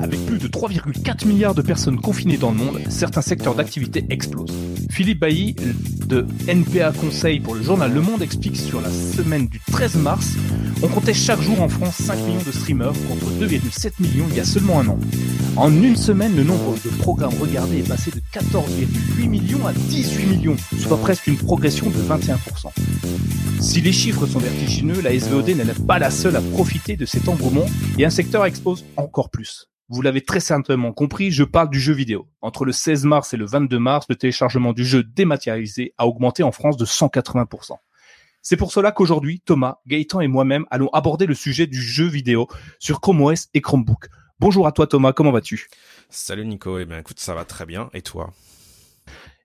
Avec plus de 3,4 milliards de personnes confinées dans le monde, certains secteurs d'activité explosent. Philippe Bailly de NPA Conseil pour le journal Le Monde explique sur la semaine du 13 mars, on comptait chaque jour en France 5 millions de streamers contre 2,7 millions il y a seulement un an. En une semaine, le nombre de programmes regardés est passé de 14,8 millions à 18 millions, soit presque une progression de 21%. Si les chiffres sont vertigineux, la SVOD n'est pas la seule à profiter de cet engouement et un secteur expose encore plus. Vous l'avez très certainement compris, je parle du jeu vidéo. Entre le 16 mars et le 22 mars, le téléchargement du jeu dématérialisé a augmenté en France de 180%. C'est pour cela qu'aujourd'hui, Thomas, Gaëtan et moi-même allons aborder le sujet du jeu vidéo sur Chrome OS et Chromebook. Bonjour à toi Thomas, comment vas-tu? Salut Nico, eh bien écoute, ça va très bien, et toi?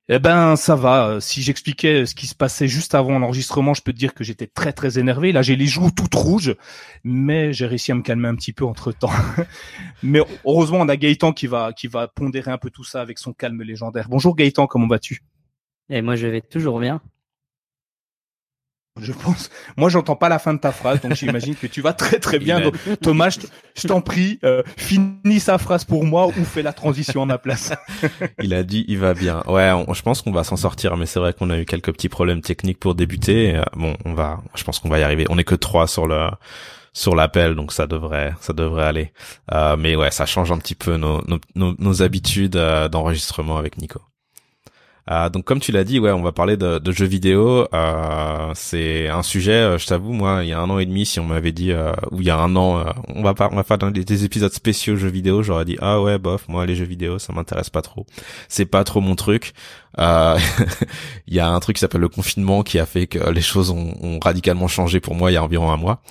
Eh ben ça va. Euh, si j'expliquais ce qui se passait juste avant l'enregistrement, je peux te dire que j'étais très très énervé. Là, j'ai les joues toutes rouges, mais j'ai réussi à me calmer un petit peu entre temps. mais heureusement, on a Gaëtan qui va qui va pondérer un peu tout ça avec son calme légendaire. Bonjour Gaëtan, comment vas-tu? Et moi, je vais toujours bien. Je pense. Moi, j'entends pas la fin de ta phrase, donc j'imagine que tu vas très très bien. Donc, Thomas, je t'en prie, euh, finis sa phrase pour moi ou fais la transition à ma place. il a dit, il va bien. Ouais, je pense qu'on va s'en sortir, mais c'est vrai qu'on a eu quelques petits problèmes techniques pour débuter. Euh, bon, on va, je pense qu'on va y arriver. On est que trois sur le sur l'appel, donc ça devrait ça devrait aller. Euh, mais ouais, ça change un petit peu nos nos, nos habitudes euh, d'enregistrement avec Nico. Euh, donc comme tu l'as dit, ouais, on va parler de, jeux vidéo. Euh, c'est un sujet, euh, je t'avoue, moi, il y a un an et demi, si on m'avait dit, euh, ou il y a un an, on va pas, on va faire des, des, épisodes spéciaux jeux vidéo, j'aurais dit ah ouais, bof, moi les jeux vidéo, ça m'intéresse pas trop. C'est pas trop mon truc. Euh, il y a un truc qui s'appelle le confinement qui a fait que les choses ont, radicalement changé pour moi il y a environ un mois.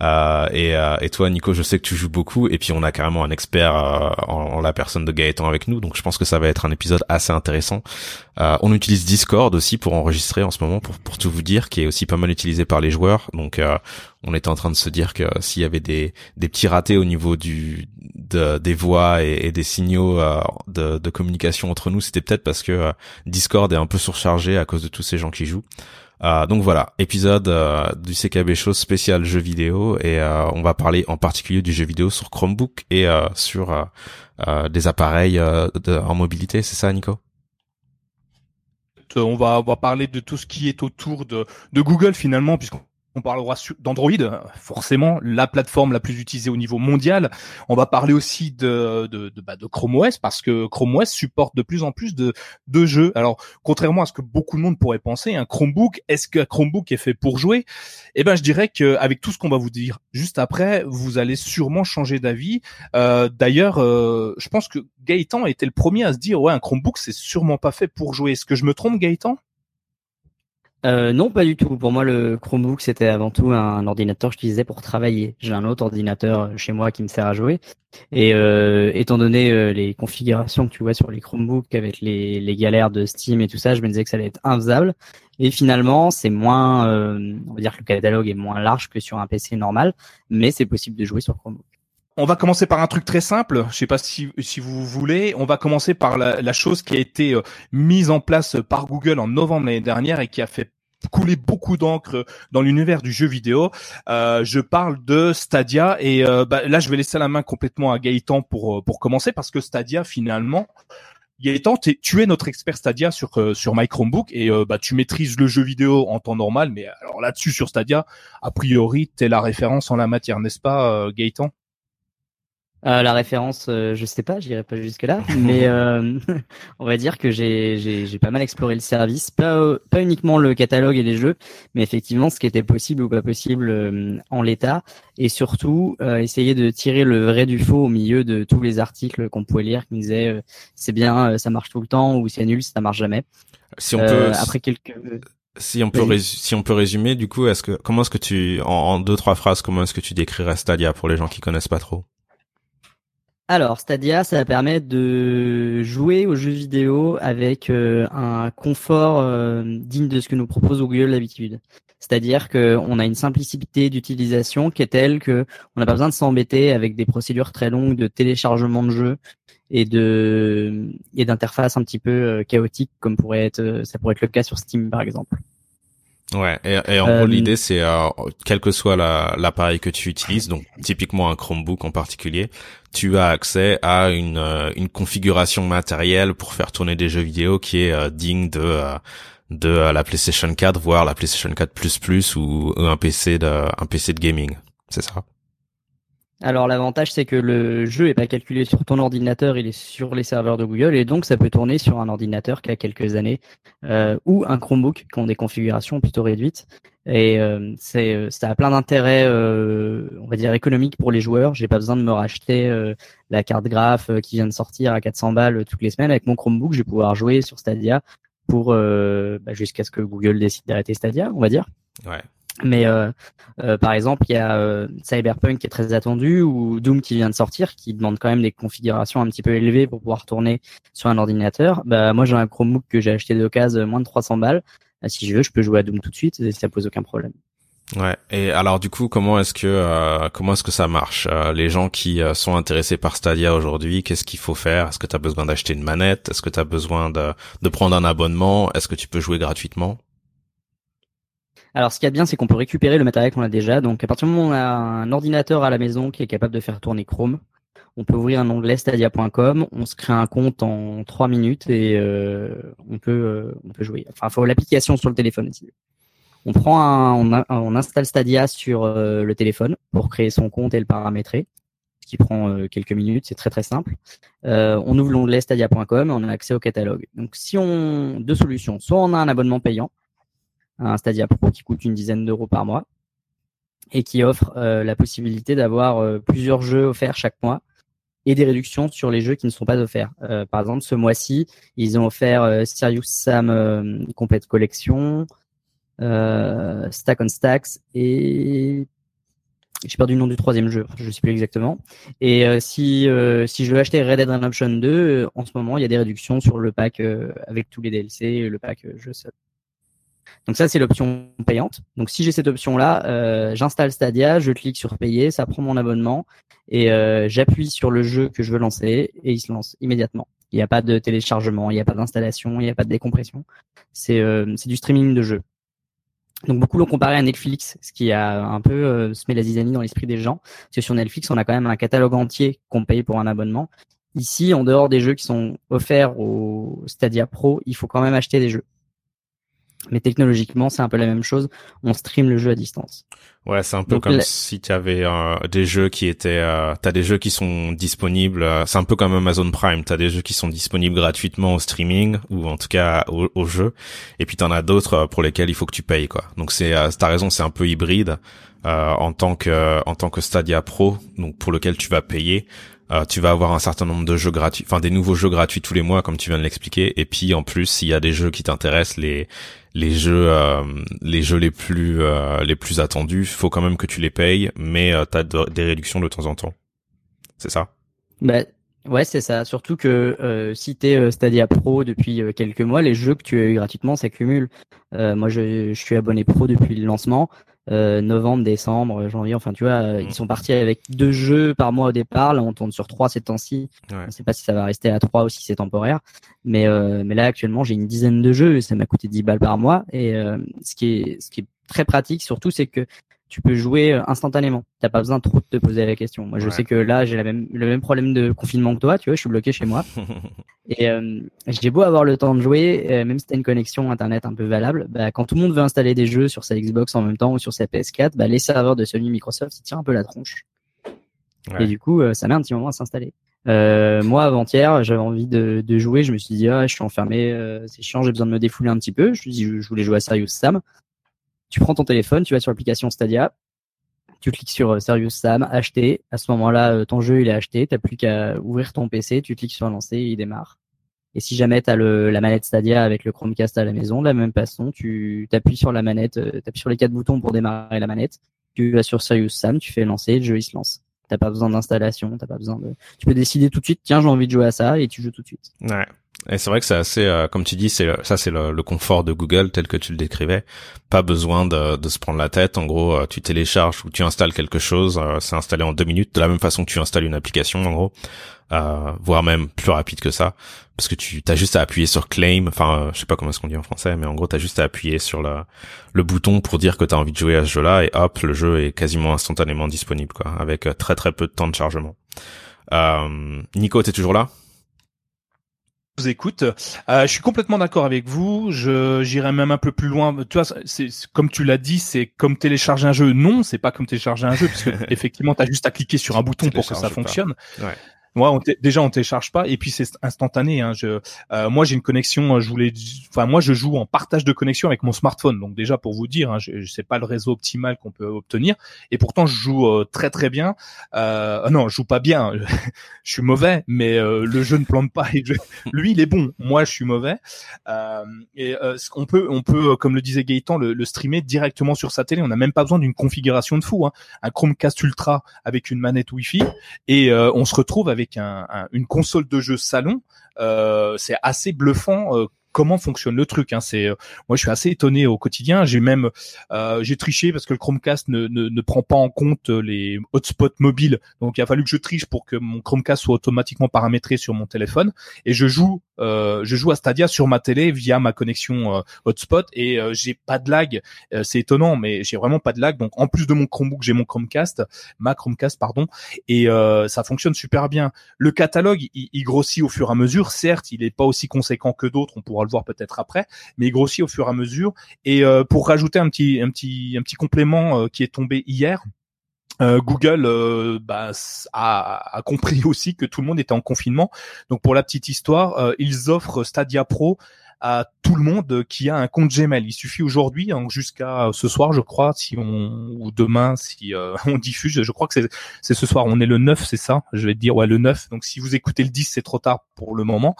Euh, et, euh, et, toi, Nico, je sais que tu joues beaucoup, et puis on a carrément un expert en, en, la personne de Gaëtan avec nous, donc je pense que ça va être un épisode assez intéressant. on utilise Discord aussi pour enregistrer en ce moment, pour, pour tout vous dire, qui est aussi pas mal utilisé par les joueurs. Donc on était en train de se dire que s'il y avait des, petits ratés au niveau des voix et, des signaux de, de, communication entre nous, c'était peut-être parce que Discord est un peu surchargé à cause de tous ces gens qui jouent. Euh, donc voilà, épisode euh, du CKB Show spécial jeux vidéo et euh, on va parler en particulier du jeu vidéo sur Chromebook et euh, sur euh, des appareils en mobilité, c'est ça Nico? On va, parler de tout ce qui est autour de, de Google finalement, puisqu'on on parlera d'Android, forcément la plateforme la plus utilisée au niveau mondial. On va parler aussi de de, bah, de Chrome OS parce que Chrome OS supporte de plus en plus de, de jeux. Alors contrairement à ce que beaucoup de monde pourrait penser, un Chromebook, est-ce qu'un Chromebook est fait pour jouer? Eh ben je dirais qu'avec tout ce qu'on va vous dire juste après, vous allez sûrement changer d'avis. Euh, D'ailleurs, euh, je pense que Gaëtan était le premier à se dire ouais un Chromebook c'est sûrement pas fait pour jouer. Est-ce que je me trompe Gaëtan? Euh, non, pas du tout. Pour moi, le Chromebook, c'était avant tout un ordinateur que j'utilisais pour travailler. J'ai un autre ordinateur chez moi qui me sert à jouer. Et euh, étant donné euh, les configurations que tu vois sur les Chromebooks avec les, les, galères de Steam et tout ça, je me disais que ça allait être infaisable. Et finalement, c'est moins, euh, on va dire que le catalogue est moins large que sur un PC normal, mais c'est possible de jouer sur Chromebook. On va commencer par un truc très simple. Je sais pas si, vous voulez. On va commencer par la, chose qui a été euh, mise en place par Google en novembre l'année dernière et qui a fait couler beaucoup d'encre dans l'univers du jeu vidéo. Euh, je parle de Stadia et euh, bah, là je vais laisser la main complètement à Gaëtan pour pour commencer parce que Stadia finalement Gaëtan, tu es notre expert Stadia sur sur My Chromebook et bah tu maîtrises le jeu vidéo en temps normal, mais alors là-dessus sur Stadia, a priori t'es la référence en la matière, n'est-ce pas, Gaëtan? Euh, la référence, euh, je sais pas, j'irai pas jusque là, mais euh, on va dire que j'ai j'ai pas mal exploré le service, pas pas uniquement le catalogue et les jeux, mais effectivement ce qui était possible ou pas possible euh, en l'état, et surtout essayer de tirer le vrai du faux au milieu de tous les articles qu'on pouvait lire qui disaient c'est bien, ça marche tout le temps ou c'est nul, ça marche jamais. Si on peut après quelques si on peut si on peut résumer du coup est-ce que comment est-ce que tu en, en deux trois phrases comment est-ce que tu décrirais Stadia pour les gens qui connaissent pas trop? Alors, Stadia, ça permet de jouer aux jeux vidéo avec euh, un confort euh, digne de ce que nous propose Google d'habitude. C'est-à-dire qu'on a une simplicité d'utilisation qui est telle que on n'a pas besoin de s'embêter avec des procédures très longues de téléchargement de jeux et de et d'interfaces un petit peu euh, chaotiques comme pourrait être ça pourrait être le cas sur Steam par exemple. Ouais, et, et en gros euh, l'idée c'est euh, quel que soit l'appareil que tu utilises, donc typiquement un Chromebook en particulier, tu as accès à une, euh, une configuration matérielle pour faire tourner des jeux vidéo qui est digne de de la PlayStation 4, voire la PlayStation 4 Plus Plus ou un PC de un PC de gaming, c'est ça? Alors l'avantage c'est que le jeu est pas calculé sur ton ordinateur, il est sur les serveurs de Google et donc ça peut tourner sur un ordinateur qui a quelques années euh, ou un Chromebook qui ont des configurations plutôt réduites. Et euh, c'est euh, ça a plein d'intérêts, on va dire économiques pour les joueurs. J'ai pas besoin de me racheter la carte graphe qui vient de sortir à 400 balles toutes les semaines. Avec mon Chromebook, je vais pouvoir jouer sur Stadia pour bah, jusqu'à ce que Google décide d'arrêter Stadia, on va dire. Ouais. Mais euh, euh, par exemple, il y a euh, Cyberpunk qui est très attendu ou Doom qui vient de sortir, qui demande quand même des configurations un petit peu élevées pour pouvoir tourner sur un ordinateur. Bah moi j'ai un Chromebook que j'ai acheté d'occasion moins de 300 balles. Bah, si je veux, je peux jouer à Doom tout de suite et ça pose aucun problème. Ouais. Et alors du coup, comment est-ce que comment est-ce que ça marche Les gens qui sont intéressés par Stadia aujourd'hui, qu'est-ce qu'il faut faire? Est-ce que tu as besoin d'acheter une manette? Est-ce que tu as besoin de, de prendre un abonnement? Est-ce que tu peux jouer gratuitement? Alors, ce qui est bien, c'est qu'on peut récupérer le matériel qu'on a déjà. Donc, à partir du moment où on a un ordinateur à la maison qui est capable de faire tourner Chrome, on peut ouvrir un onglet stadia.com, on se crée un compte en trois minutes et euh, on peut euh, on peut jouer. Enfin, faut l'application sur le téléphone aussi. On prend un, on, on installe Stadia sur euh, le téléphone pour créer son compte et le paramétrer, ce qui prend quelques minutes. C'est très très simple. on ouvre l'onglet stadia.com et on a accès au catalogue. Donc, si on deux solutions, soit on a un abonnement payant un Stadia Pro qui coûte une dizaine d'euros par mois et qui offre euh, la possibilité d'avoir euh, plusieurs jeux offerts chaque mois et des réductions sur les jeux qui ne sont pas offerts. Euh, par exemple, ce mois-ci, ils ont offert Serious Sam Complete Collection, Stack on Stacks et j'ai perdu le nom du troisième jeu, je ne sais plus exactement. Et si si je veux acheter Red Dead Redemption 2, en ce moment, il y a des réductions sur le pack avec tous les DLC, le pack jeu seul. Donc ça, c'est l'option payante. Donc si j'ai cette option-là, euh, j'installe Stadia, je clique sur payer, ça prend mon abonnement et euh, j'appuie sur le jeu que je veux lancer et il se lance immédiatement. Il n'y a pas de téléchargement, il n'y a pas d'installation, il n'y a pas de décompression. C'est euh, du streaming de jeu. Donc beaucoup l'ont comparé à Netflix, ce qui a un peu euh, semé la zizanie dans l'esprit des gens. Parce que sur Netflix, on a quand même un catalogue entier qu'on paye pour un abonnement. Ici, en dehors des jeux qui sont offerts au Stadia Pro, il faut quand même acheter des jeux. Mais technologiquement, c'est un peu la même chose. On stream le jeu à distance. Ouais, c'est un peu comme si tu avais euh, des jeux qui étaient, euh, t'as des jeux qui sont disponibles. Euh, c'est un peu comme Amazon Prime. T'as des jeux qui sont disponibles gratuitement au streaming ou en tout cas au, au jeu. Et puis t'en as d'autres euh, pour lesquels il faut que tu payes quoi. Donc c'est, t'as raison, c'est un peu hybride en tant que en tant que Stadia Pro, donc pour lequel tu vas payer. Euh, tu vas avoir un certain nombre de jeux gratuits, enfin des nouveaux jeux gratuits tous les mois, comme tu viens de l'expliquer. Et puis en plus, s'il y a des jeux qui t'intéressent, les les jeux euh, les jeux les plus euh, les plus attendus, faut quand même que tu les payes, mais tu as des réductions de temps en temps. C'est ça? Bah, Ouais, c'est ça. Surtout que si tu es Stadia Pro depuis quelques mois, les jeux que tu as eu gratuitement s'accumulent. moi, je, suis abonné Pro depuis le lancement. Euh, novembre, décembre, janvier. Enfin, tu vois, euh, ils mm. sont partis avec deux jeux par mois au départ. Là, on tourne sur trois ces temps-ci. Ouais. On ne sait pas si ça va rester à trois ou si c'est temporaire. Mais, euh, mais là, actuellement, j'ai une dizaine de jeux et ça m'a coûté 10 balles par mois. Et ce qui est, ce qui est très pratique, surtout, c'est que tu peux jouer euh, instantanément. T'as pas besoin trop de te poser la question. Moi, je sais que là, j'ai même, le même problème de confinement que toi. Tu vois, je suis bloqué chez moi. et euh, j'ai beau avoir le temps de jouer, euh, même si t'as une connexion internet un peu valable, bah, quand tout le monde veut installer des jeux sur sa Xbox en même temps ou sur sa PS4, bah, les serveurs de Sony Microsoft, ils tirent un peu la tronche. Et du coup, ça met un petit moment à s'installer. moi, avant-hier, j'avais envie de, de, jouer. Je me suis dit, ah, je suis enfermé, c'est chiant, j'ai besoin de me défouler un petit peu. Je me suis dit, je voulais jouer à Serious Sam tu prends ton téléphone, tu vas sur l'application Stadia, tu cliques sur euh, Serious Sam, acheter. À ce moment-là, euh, ton jeu il est acheté. T'as plus qu'à ouvrir ton PC, tu cliques sur lancer, il démarre. Et si jamais tu as le, la manette Stadia avec le Chromecast à la maison, de la même façon, tu t'appuies sur la manette, euh, t'appuies sur les quatre boutons pour démarrer la manette. Tu vas sur Serious Sam, tu fais lancer, le jeu il se lance. T'as pas besoin d'installation, t'as pas besoin de. Tu peux décider tout de suite, tiens j'ai envie de jouer à ça et tu joues tout de suite. Ouais. Et c'est vrai que c'est assez, euh, comme tu dis, c'est ça, c'est le, le, confort de Google tel que tu le décrivais. Pas besoin de, de se prendre la tête. En gros, euh, tu télécharges ou tu installes quelque chose, euh, c'est installé en deux minutes, de la même façon que tu installes une application, en gros, voire même plus rapide que ça, parce que tu as juste à appuyer sur claim. Enfin, je sais pas comment est-ce qu'on dit en français, mais en gros, tu as juste à appuyer sur le, le bouton pour dire que tu as envie de jouer à ce jeu-là, et hop, le jeu est quasiment instantanément disponible, quoi, avec très très peu de temps de chargement. Nico, t'es toujours là? Vous écoute. Euh, je suis complètement d'accord avec vous. Je j'irai même un peu plus loin. Tu vois, c'est comme tu l'as dit, c'est comme télécharger un jeu. Non, c'est pas comme télécharger un jeu parce que effectivement, t'as juste à cliquer sur un bouton pour que ça fonctionne. Ouais. Ouais, on déjà on télécharge pas et puis c'est instantané. Hein. Je, euh, moi j'ai une connexion. Je voulais, enfin moi je joue en partage de connexion avec mon smartphone. Donc déjà pour vous dire, hein, je, sais pas le réseau optimal qu'on peut obtenir et pourtant je joue euh, très très bien. Euh, non, je joue pas bien. je suis mauvais, mais euh, le jeu ne plante pas. Lui il est bon. Moi je suis mauvais. Euh, et on peut on peut comme le disait Gaëtan le, le streamer directement sur sa télé. On n'a même pas besoin d'une configuration de fou. Hein. Un Chromecast Ultra avec une manette Wi-Fi et on se retrouve avec avec une console de jeu salon, euh, c'est assez bluffant euh, comment fonctionne le truc. Hein. C'est euh, moi je suis assez étonné au quotidien. J'ai même euh, j'ai triché parce que le Chromecast ne, ne, ne, prend pas en compte les hotspots mobiles. Donc il a fallu que je triche pour que mon Chromecast soit automatiquement paramétré sur mon téléphone. Et je joue euh, je joue à Stadia sur ma télé via ma connexion euh, hotspot et euh, j'ai pas de lag. c'est étonnant, mais j'ai vraiment pas de lag. Donc en plus de mon Chromebook, j'ai mon Chromecast, ma Chromecast pardon, et ça fonctionne super bien. Le catalogue, il, il, grossit au fur et à mesure. Certes, il est pas aussi conséquent que d'autres. Le voir peut-être après, mais il grossit au fur et à mesure. Et pour rajouter un petit un petit un petit complément qui est tombé hier. Euh, Google euh, bah, a, compris aussi que tout le monde était en confinement. Donc pour la petite histoire, euh, ils offrent Stadia Pro à tout le monde qui a un compte Gmail. Il suffit aujourd'hui, hein, jusqu'à ce soir, je crois, si on ou demain, si euh, on diffuse. Je crois que c'est ce soir. On est le 9, c'est ça? Je vais te dire ouais le 9. Donc si vous écoutez le 10, c'est trop tard pour le moment.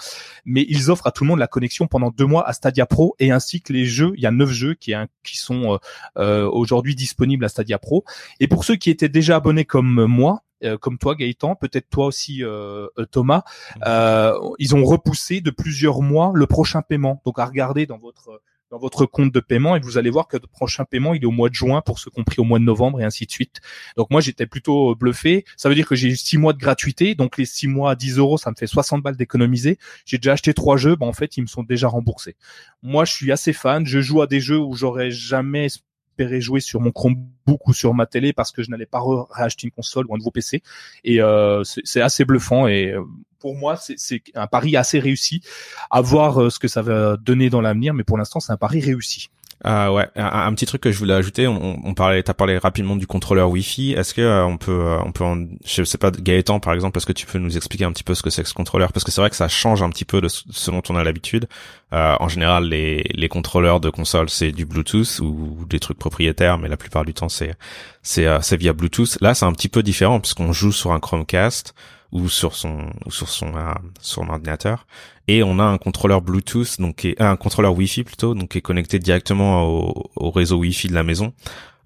Mais ils offrent à tout le monde la connexion pendant deux mois à Stadia Pro et ainsi que les jeux. Il y a neuf jeux qui, qui sont euh, euh, aujourd'hui disponibles à Stadia Pro. Et pour ceux qui étaient déjà abonnés comme moi, euh, comme toi Gaëtan, peut-être toi aussi euh, euh, Thomas, mhm. ils ont repoussé de plusieurs mois le prochain paiement. Donc à regarder dans votre dans votre compte de paiement et vous allez voir que le prochain paiement il est au mois de juin pour ceux compris au mois de novembre et ainsi de suite. Donc moi j'étais plutôt bluffé. Ça veut dire que j'ai eu six mois de gratuité, donc les six mois à 10 euros ça me fait 60 balles d'économiser. J'ai déjà acheté trois jeux, ben en fait ils me sont déjà remboursés. Moi je suis assez fan, je joue à des jeux où j'aurais jamais espéré jouer sur mon Chromebook ou sur ma télé parce que je n'allais pas racheter une console ou un nouveau PC. Et euh, c'est assez bluffant et euh, pour moi, c'est un pari assez réussi. À voir euh, ce que ça va donner dans l'avenir, mais pour l'instant, c'est un pari réussi. Ah ouais, un, petit truc que je voulais ajouter, on, on parlait, t'as parlé rapidement du contrôleur Wi-Fi. Est-ce que euh, on peut, euh, on peut, en, je sais pas, Gaëtan par exemple, est-ce que tu peux nous expliquer un petit peu ce que c'est que ce contrôleur? Parce que c'est vrai que ça change un petit peu de ce dont on a l'habitude. Euh, en général, les, les contrôleurs de console c'est du Bluetooth ou, des trucs propriétaires, mais la plupart du temps c'est c'est c'est via Bluetooth. Là, c'est un petit peu différent puisqu'on joue sur un Chromecast ou sur son ou sur son euh, son ordinateur et on a un contrôleur Bluetooth donc est, un contrôleur Wi-Fi plutôt donc qui est connecté directement au, au réseau Wi-Fi de la maison.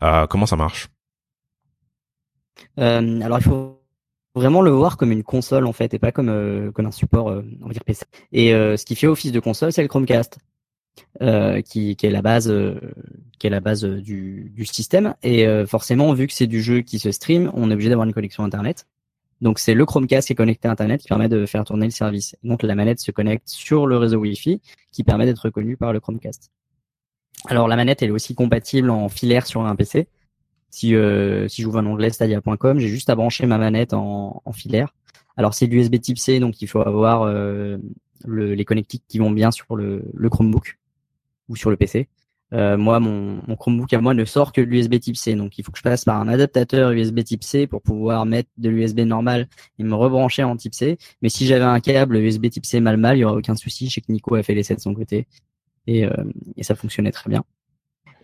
Euh, comment ça marche? Euh, Alors il faut vraiment le voir comme une console en fait et pas comme euh, un support euh, on va dire PC. Et ce qui fait office de console c'est le Chromecast. qui, qui est la base qui est la base du, du système et forcément vu que c'est du jeu qui se stream on est obligé d'avoir une connexion internet donc c'est le Chromecast qui est connecté à Internet qui permet de faire tourner le service. Donc la manette se connecte sur le réseau Wi-Fi qui permet d'être reconnu par le Chromecast. Alors la manette elle est aussi compatible en filaire sur un PC. Si euh, si j'ouvre un onglet stadia.com, j'ai juste à brancher ma manette en, filaire. Alors c'est du USB Type C donc il faut avoir euh, le, les connectiques qui vont bien sur le Chromebook ou sur le PC. Euh, moi, mon, Chromebook à moi ne sort que de l'USB Type C, donc il faut que je passe par un adaptateur USB Type C pour pouvoir mettre de l'USB normal et me rebrancher en Type C. Mais si j'avais un câble USB Type C mal mal, il y aurait aucun souci. Je sais que Nico a fait l'essai de son côté et, euh, et ça fonctionnait très bien.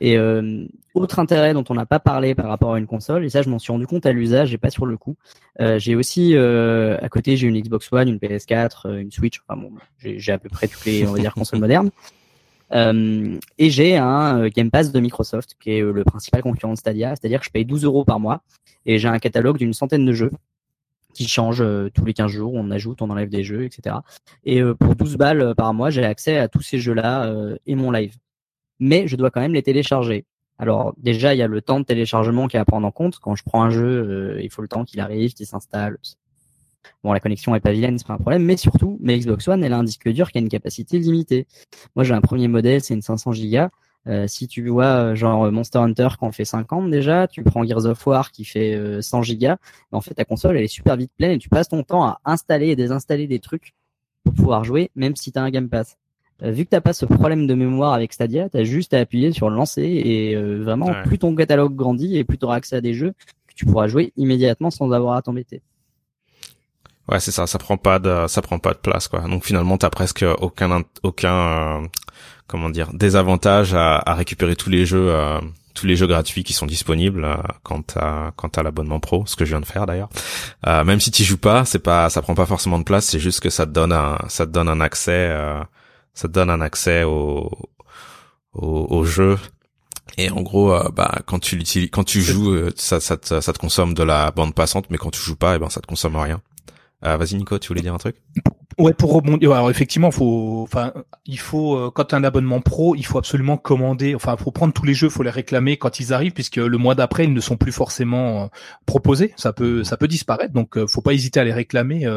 Et euh, autre intérêt dont on n'a pas parlé par rapport à une console, et ça je m'en suis rendu compte à l'usage et pas sur le coup. Euh, j'ai aussi à côté j'ai une Xbox One, une PS4, une Switch. Enfin bon, j'ai à peu près toutes les on va dire consoles modernes. Euh, et j'ai un euh, Game Pass de Microsoft, qui est euh, le principal concurrent de Stadia, c'est-à-dire que je paye 12 euros par mois et j'ai un catalogue d'une centaine de jeux qui change tous les 15 jours, on ajoute, on enlève des jeux, etc. Et pour 12 balles par mois, j'ai accès à tous ces jeux-là et mon live. Mais je dois quand même les télécharger. Alors déjà, il y a le temps de téléchargement qui est à prendre en compte. Quand je prends un jeu, il faut le temps qu'il arrive, qu'il s'installe. Bon, la connexion est pas vilaine, c'est pas un problème, mais surtout, ma Xbox One, elle a un disque dur qui a une capacité limitée. Moi, j'ai un premier modèle, c'est une 500 Go. Euh, si tu vois euh, genre Monster Hunter qui en fait 50 déjà, tu prends Gears of War qui fait 100 euh, gigas, en fait ta console elle est super vite pleine et tu passes ton temps à installer et désinstaller des trucs pour pouvoir jouer même si tu as un Game Pass. vu que t'as pas ce problème de mémoire avec Stadia, tu as juste à appuyer sur lancer et vraiment plus ton catalogue grandit et plus tu auras accès à des jeux que tu pourras jouer immédiatement sans avoir à t'embêter. Ouais, c'est ça, ça prend pas de ça prend pas de place quoi. Donc finalement, tu presque aucun aucun comment dire désavantage à, à récupérer tous les jeux euh, tous les jeux gratuits qui sont disponibles euh, quand t'as quand t'as l'abonnement pro, ce que je viens de faire d'ailleurs. Euh, même si tu joues pas, c'est pas ça prend pas forcément de place, c'est juste que ça te donne un ça te donne un accès euh, ça te donne un accès au au, au jeu et en gros, bah quand tu l'utilises, quand tu joues, ça, ça, te, ça te consomme de la bande passante, mais quand tu joues pas, et eh ben ça te consomme rien. Vas-y Nico, tu voulais dire un truc? Ouais, pour rebondir. Alors effectivement, faut, enfin, il faut euh, quand tu as un abonnement pro, il faut absolument commander. Enfin, faut prendre tous les jeux, faut les réclamer quand ils arrivent, puisque le mois d'après, ils ne sont plus forcément euh, proposés. Ça peut, ça peut disparaître. Donc, euh, faut pas hésiter à les réclamer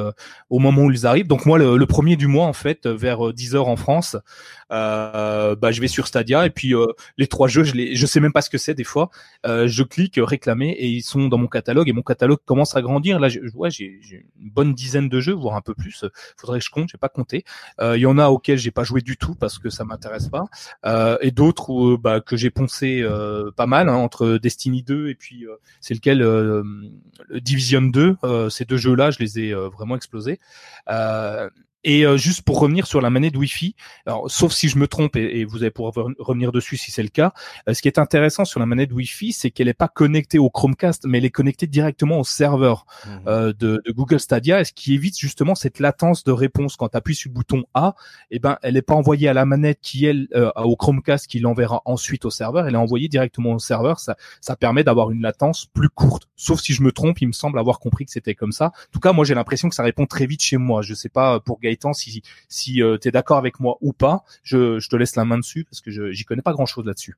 au moment où ils arrivent. Donc moi, le, premier du mois, en fait, vers 10 heures en France, euh, bah, je vais sur Stadia et puis les trois jeux, je les, je sais même pas ce que c'est des fois. je clique réclamer et ils sont dans mon catalogue et mon catalogue commence à grandir. Là, ouais, j'ai une bonne dizaine de jeux, voire un peu plus faudrait que je compte, j'ai pas compté. Euh, il y en a auxquels j'ai pas joué du tout parce que ça m'intéresse pas, euh, et d'autres bah, que j'ai poncé euh, pas mal hein, entre Destiny 2 et puis c'est lequel Division 2. ces deux jeux-là, je les ai vraiment explosés. Et euh, juste pour revenir sur la manette Wi-Fi, alors sauf si je me trompe et, vous allez pouvoir revenir dessus si c'est le cas. Euh, ce qui est intéressant sur la manette Wi-Fi, c'est qu'elle n'est pas connectée au Chromecast, mais elle est connectée directement au serveur mmh. euh, de, de, Google Stadia, ce qui évite justement cette latence de réponse quand tu appuies sur le bouton A. Eh ben, elle n'est pas envoyée à la manette qui elle au Chromecast qui l'enverra ensuite au serveur. Elle est envoyée directement au serveur. Ça, ça permet d'avoir une latence plus courte. Sauf si je me trompe, il me semble avoir compris que c'était comme ça. En tout cas, moi j'ai l'impression que ça répond très vite chez moi. Je sais pas pour Gaëtan si si euh, tu es d'accord avec moi ou pas. Je, je te laisse la main dessus parce que je j'y connais pas grand chose là-dessus.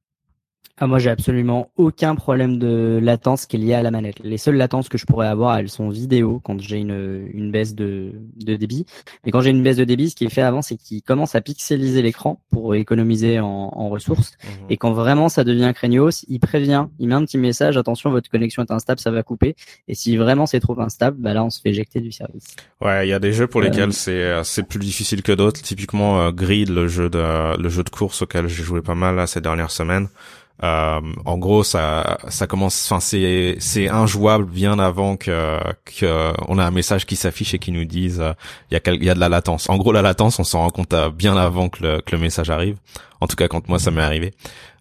Ah, moi, j'ai absolument aucun problème de latence qui est lié à la manette. Les seules latences que je pourrais avoir, elles sont vidéo quand j'ai une, une baisse de, de débit. Mais quand j'ai une baisse de débit, ce qui est fait avant, c'est qu'il commence à pixeliser l'écran pour économiser en, en ressources. Mmh. Et quand vraiment ça devient craignos, il prévient, il met un petit message, attention, votre connexion est instable, ça va couper. Et si vraiment c'est trop instable, bah là, on se fait éjecter du service. Ouais, il y a des jeux pour lesquels euh, c'est euh, c'est plus difficile que d'autres. Typiquement, euh, Grid, le jeu de le jeu de course auquel j'ai joué pas mal là, ces dernières semaines. Euh, en gros, ça, ça commence. Enfin, c'est, c'est injouable bien avant que, que on a un message qui s'affiche et qui nous dise euh, il y a, il y a de la latence. En gros, la latence, on s'en rend compte euh, bien avant que le, que le message arrive. En tout cas, quand moi ça m'est arrivé.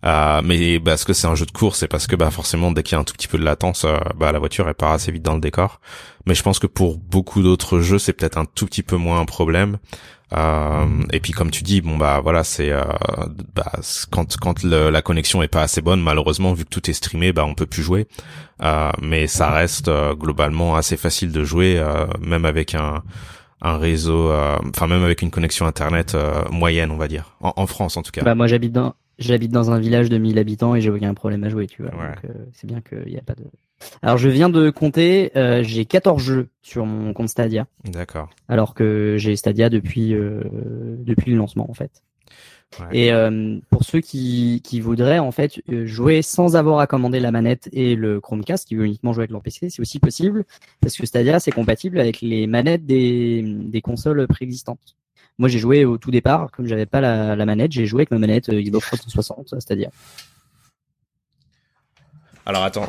Euh, mais parce que c'est un jeu de course, c'est parce que bah forcément dès qu'il y a un tout petit peu de latence, bah la voiture elle part assez vite dans le décor. Mais je pense que pour beaucoup d'autres jeux, c'est peut-être un tout petit peu moins un problème. Euh, et puis comme tu dis, bon bah voilà, c'est euh, bah, quand quand la connexion est pas assez bonne, malheureusement vu que tout est streamé, bah on peut plus jouer. Euh, mais ça reste euh, globalement assez facile de jouer, euh, même avec un un réseau, enfin même avec une connexion internet moyenne, on va dire, en, en, France en tout cas. Bah moi j'habite dans j'habite dans un village de 1000 habitants et j'ai aucun problème à jouer, tu vois. Donc c'est bien qu'il n'y a pas de alors je viens de compter, euh, j'ai 14 jeux sur mon compte Stadia. D'accord. Alors que j'ai Stadia depuis euh, depuis le lancement en fait. Et euh, pour ceux qui, qui voudraient en fait jouer sans avoir à commander la manette et le Chromecast, qui veut uniquement jouer avec leur PC, c'est aussi possible parce que Stadia c'est compatible avec les manettes des, des consoles préexistantes. Moi j'ai joué au tout départ, comme j'avais pas la, la manette, j'ai joué avec ma manette Xbox 360 à Stadia. Alors attends,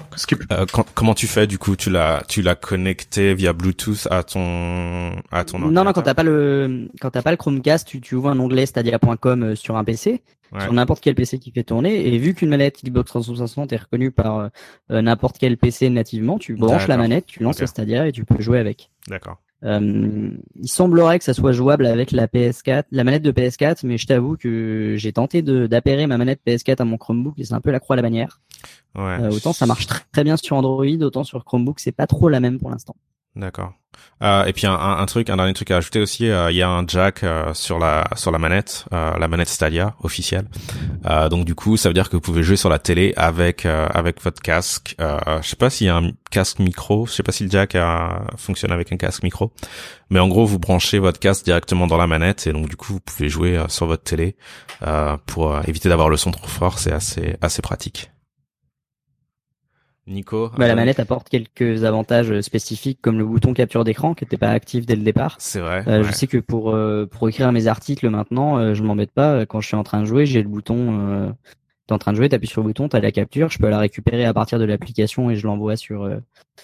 euh, comment tu fais du coup? Tu l'as, tu l'as connecté via Bluetooth à ton, à ton. Non, non, quand t'as pas le, quand t'as pas le Chromecast, tu, tu ouvres un onglet Stadia.com euh, sur un PC, sur n'importe quel PC qui fait tourner, et vu qu'une manette Xbox 360 est reconnue par euh, n'importe quel PC nativement, tu branches la manette, tu lances Stadia et tu peux jouer avec. D'accord. Euh, il semblerait que ça soit jouable avec la PS4, la manette de PS4, mais je t'avoue que j'ai tenté d'appairer ma manette PS4 à mon Chromebook et c'est un peu la croix à la bannière. Ouais. Euh, autant ça marche très, bien sur Android, autant sur Chromebook c'est pas trop la même pour l'instant. D'accord. Euh, et puis un, un, truc, un dernier truc à ajouter aussi, euh, il y a un jack euh, sur la sur la manette, euh, la manette Stadia officielle. donc du coup, ça veut dire que vous pouvez jouer sur la télé avec avec votre casque. je sais pas s'il y a un casque micro, je sais pas si le jack fonctionne avec un casque micro, mais en gros, vous branchez votre casque directement dans la manette et donc du coup, vous pouvez jouer sur votre télé pour éviter d'avoir le son trop fort. C'est assez assez pratique. Nico bah, La euh, manette apporte quelques avantages euh, spécifiques comme le bouton capture d'écran qui n'était pas actif dès le départ. C'est vrai. Euh, Je sais que pour euh, pour écrire mes articles maintenant, euh, je m'embête pas. Quand je suis en train de jouer, j'ai le bouton. Euh, T'es en train de jouer, t'appuies sur le bouton, t'as la capture, je peux la récupérer à partir de l'application et je l'envoie sur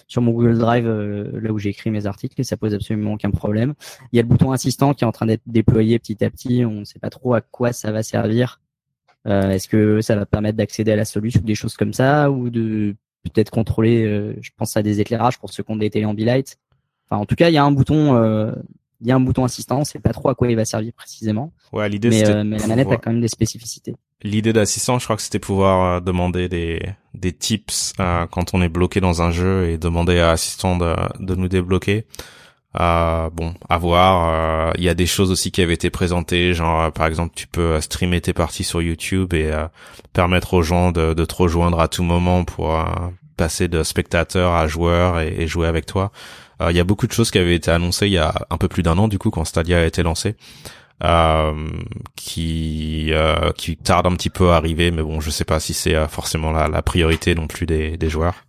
sur mon Google Drive là où j'ai écrit mes articles et ça pose absolument aucun problème. Il y a le bouton assistant qui est en train d'être déployé petit à petit. On ne sait pas trop à quoi ça va servir. Est-ce que ça va permettre d'accéder à la solution, des choses comme ça, ou de peut-être contrôler, euh, je pense à des éclairages pour ceux qui ont des télé ambilight. Enfin, en tout cas, il y a un bouton, euh, il y a un bouton assistant. C'est pas trop à quoi il va servir précisément. Ouais, l'idée. Mais, euh, mais la manette a quand même des spécificités. L'idée d'assistant, je crois que c'était pouvoir demander des des tips quand on est bloqué dans un jeu et demander à l'assistant de de nous débloquer. Euh, bon, à voir. Il y a des choses aussi qui avaient été présentées, genre par exemple, tu peux streamer tes parties sur YouTube et permettre aux gens de, de te rejoindre à tout moment pour passer de spectateur à joueur et, jouer avec toi. Il y a beaucoup de choses qui avaient été annoncées il y a un peu plus d'un an du coup quand Stadia a été lancé. Euh, qui euh, qui tarde un petit peu à arriver, mais bon, je sais pas si c'est forcément la, la priorité non plus des, des joueurs.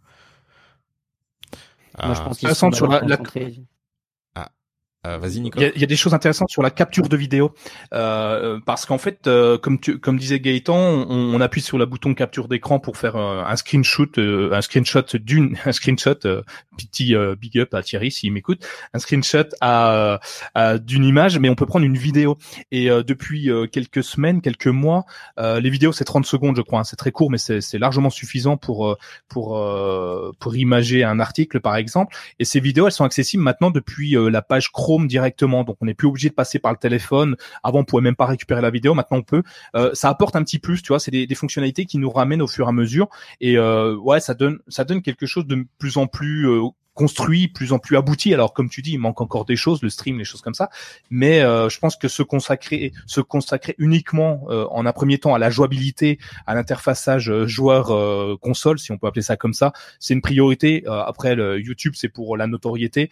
Moi, je pense qu'ils sont sur la, euh, vas-y, Nicolas. Il y, a, des choses intéressantes sur la capture de vidéo, euh, parce qu'en fait, euh, comme tu, comme disait Gaëtan, on, on, appuie sur le bouton capture d'écran pour faire un screenshot, un screenshot d'une, un screenshot, petit big up à Thierry s'il m'écoute, un screenshot à, d'une image, mais on peut prendre une vidéo. Et depuis quelques semaines, quelques mois, les vidéos c'est 30 secondes, je crois, hein. c'est très court, mais c'est largement suffisant pour pour pour imager un article, par exemple. Et ces vidéos, elles sont accessibles maintenant depuis la page Chrome directement, donc on n'est plus obligé de passer par le téléphone. Avant, on pouvait même pas récupérer la vidéo, maintenant on peut. Euh, ça apporte un petit plus, tu vois, c'est des, fonctionnalités qui nous ramènent au fur et à mesure, et euh, ouais, ça donne ça donne quelque chose de plus en plus euh, construit, plus en plus abouti. Alors comme tu dis, il manque encore des choses, le stream, les choses comme ça. Mais euh, je pense que se consacrer, se consacrer uniquement euh, en un premier temps à la jouabilité, à l'interfaçage euh, joueur console, si on peut appeler ça comme ça, c'est une priorité. après, le YouTube, c'est pour la notoriété.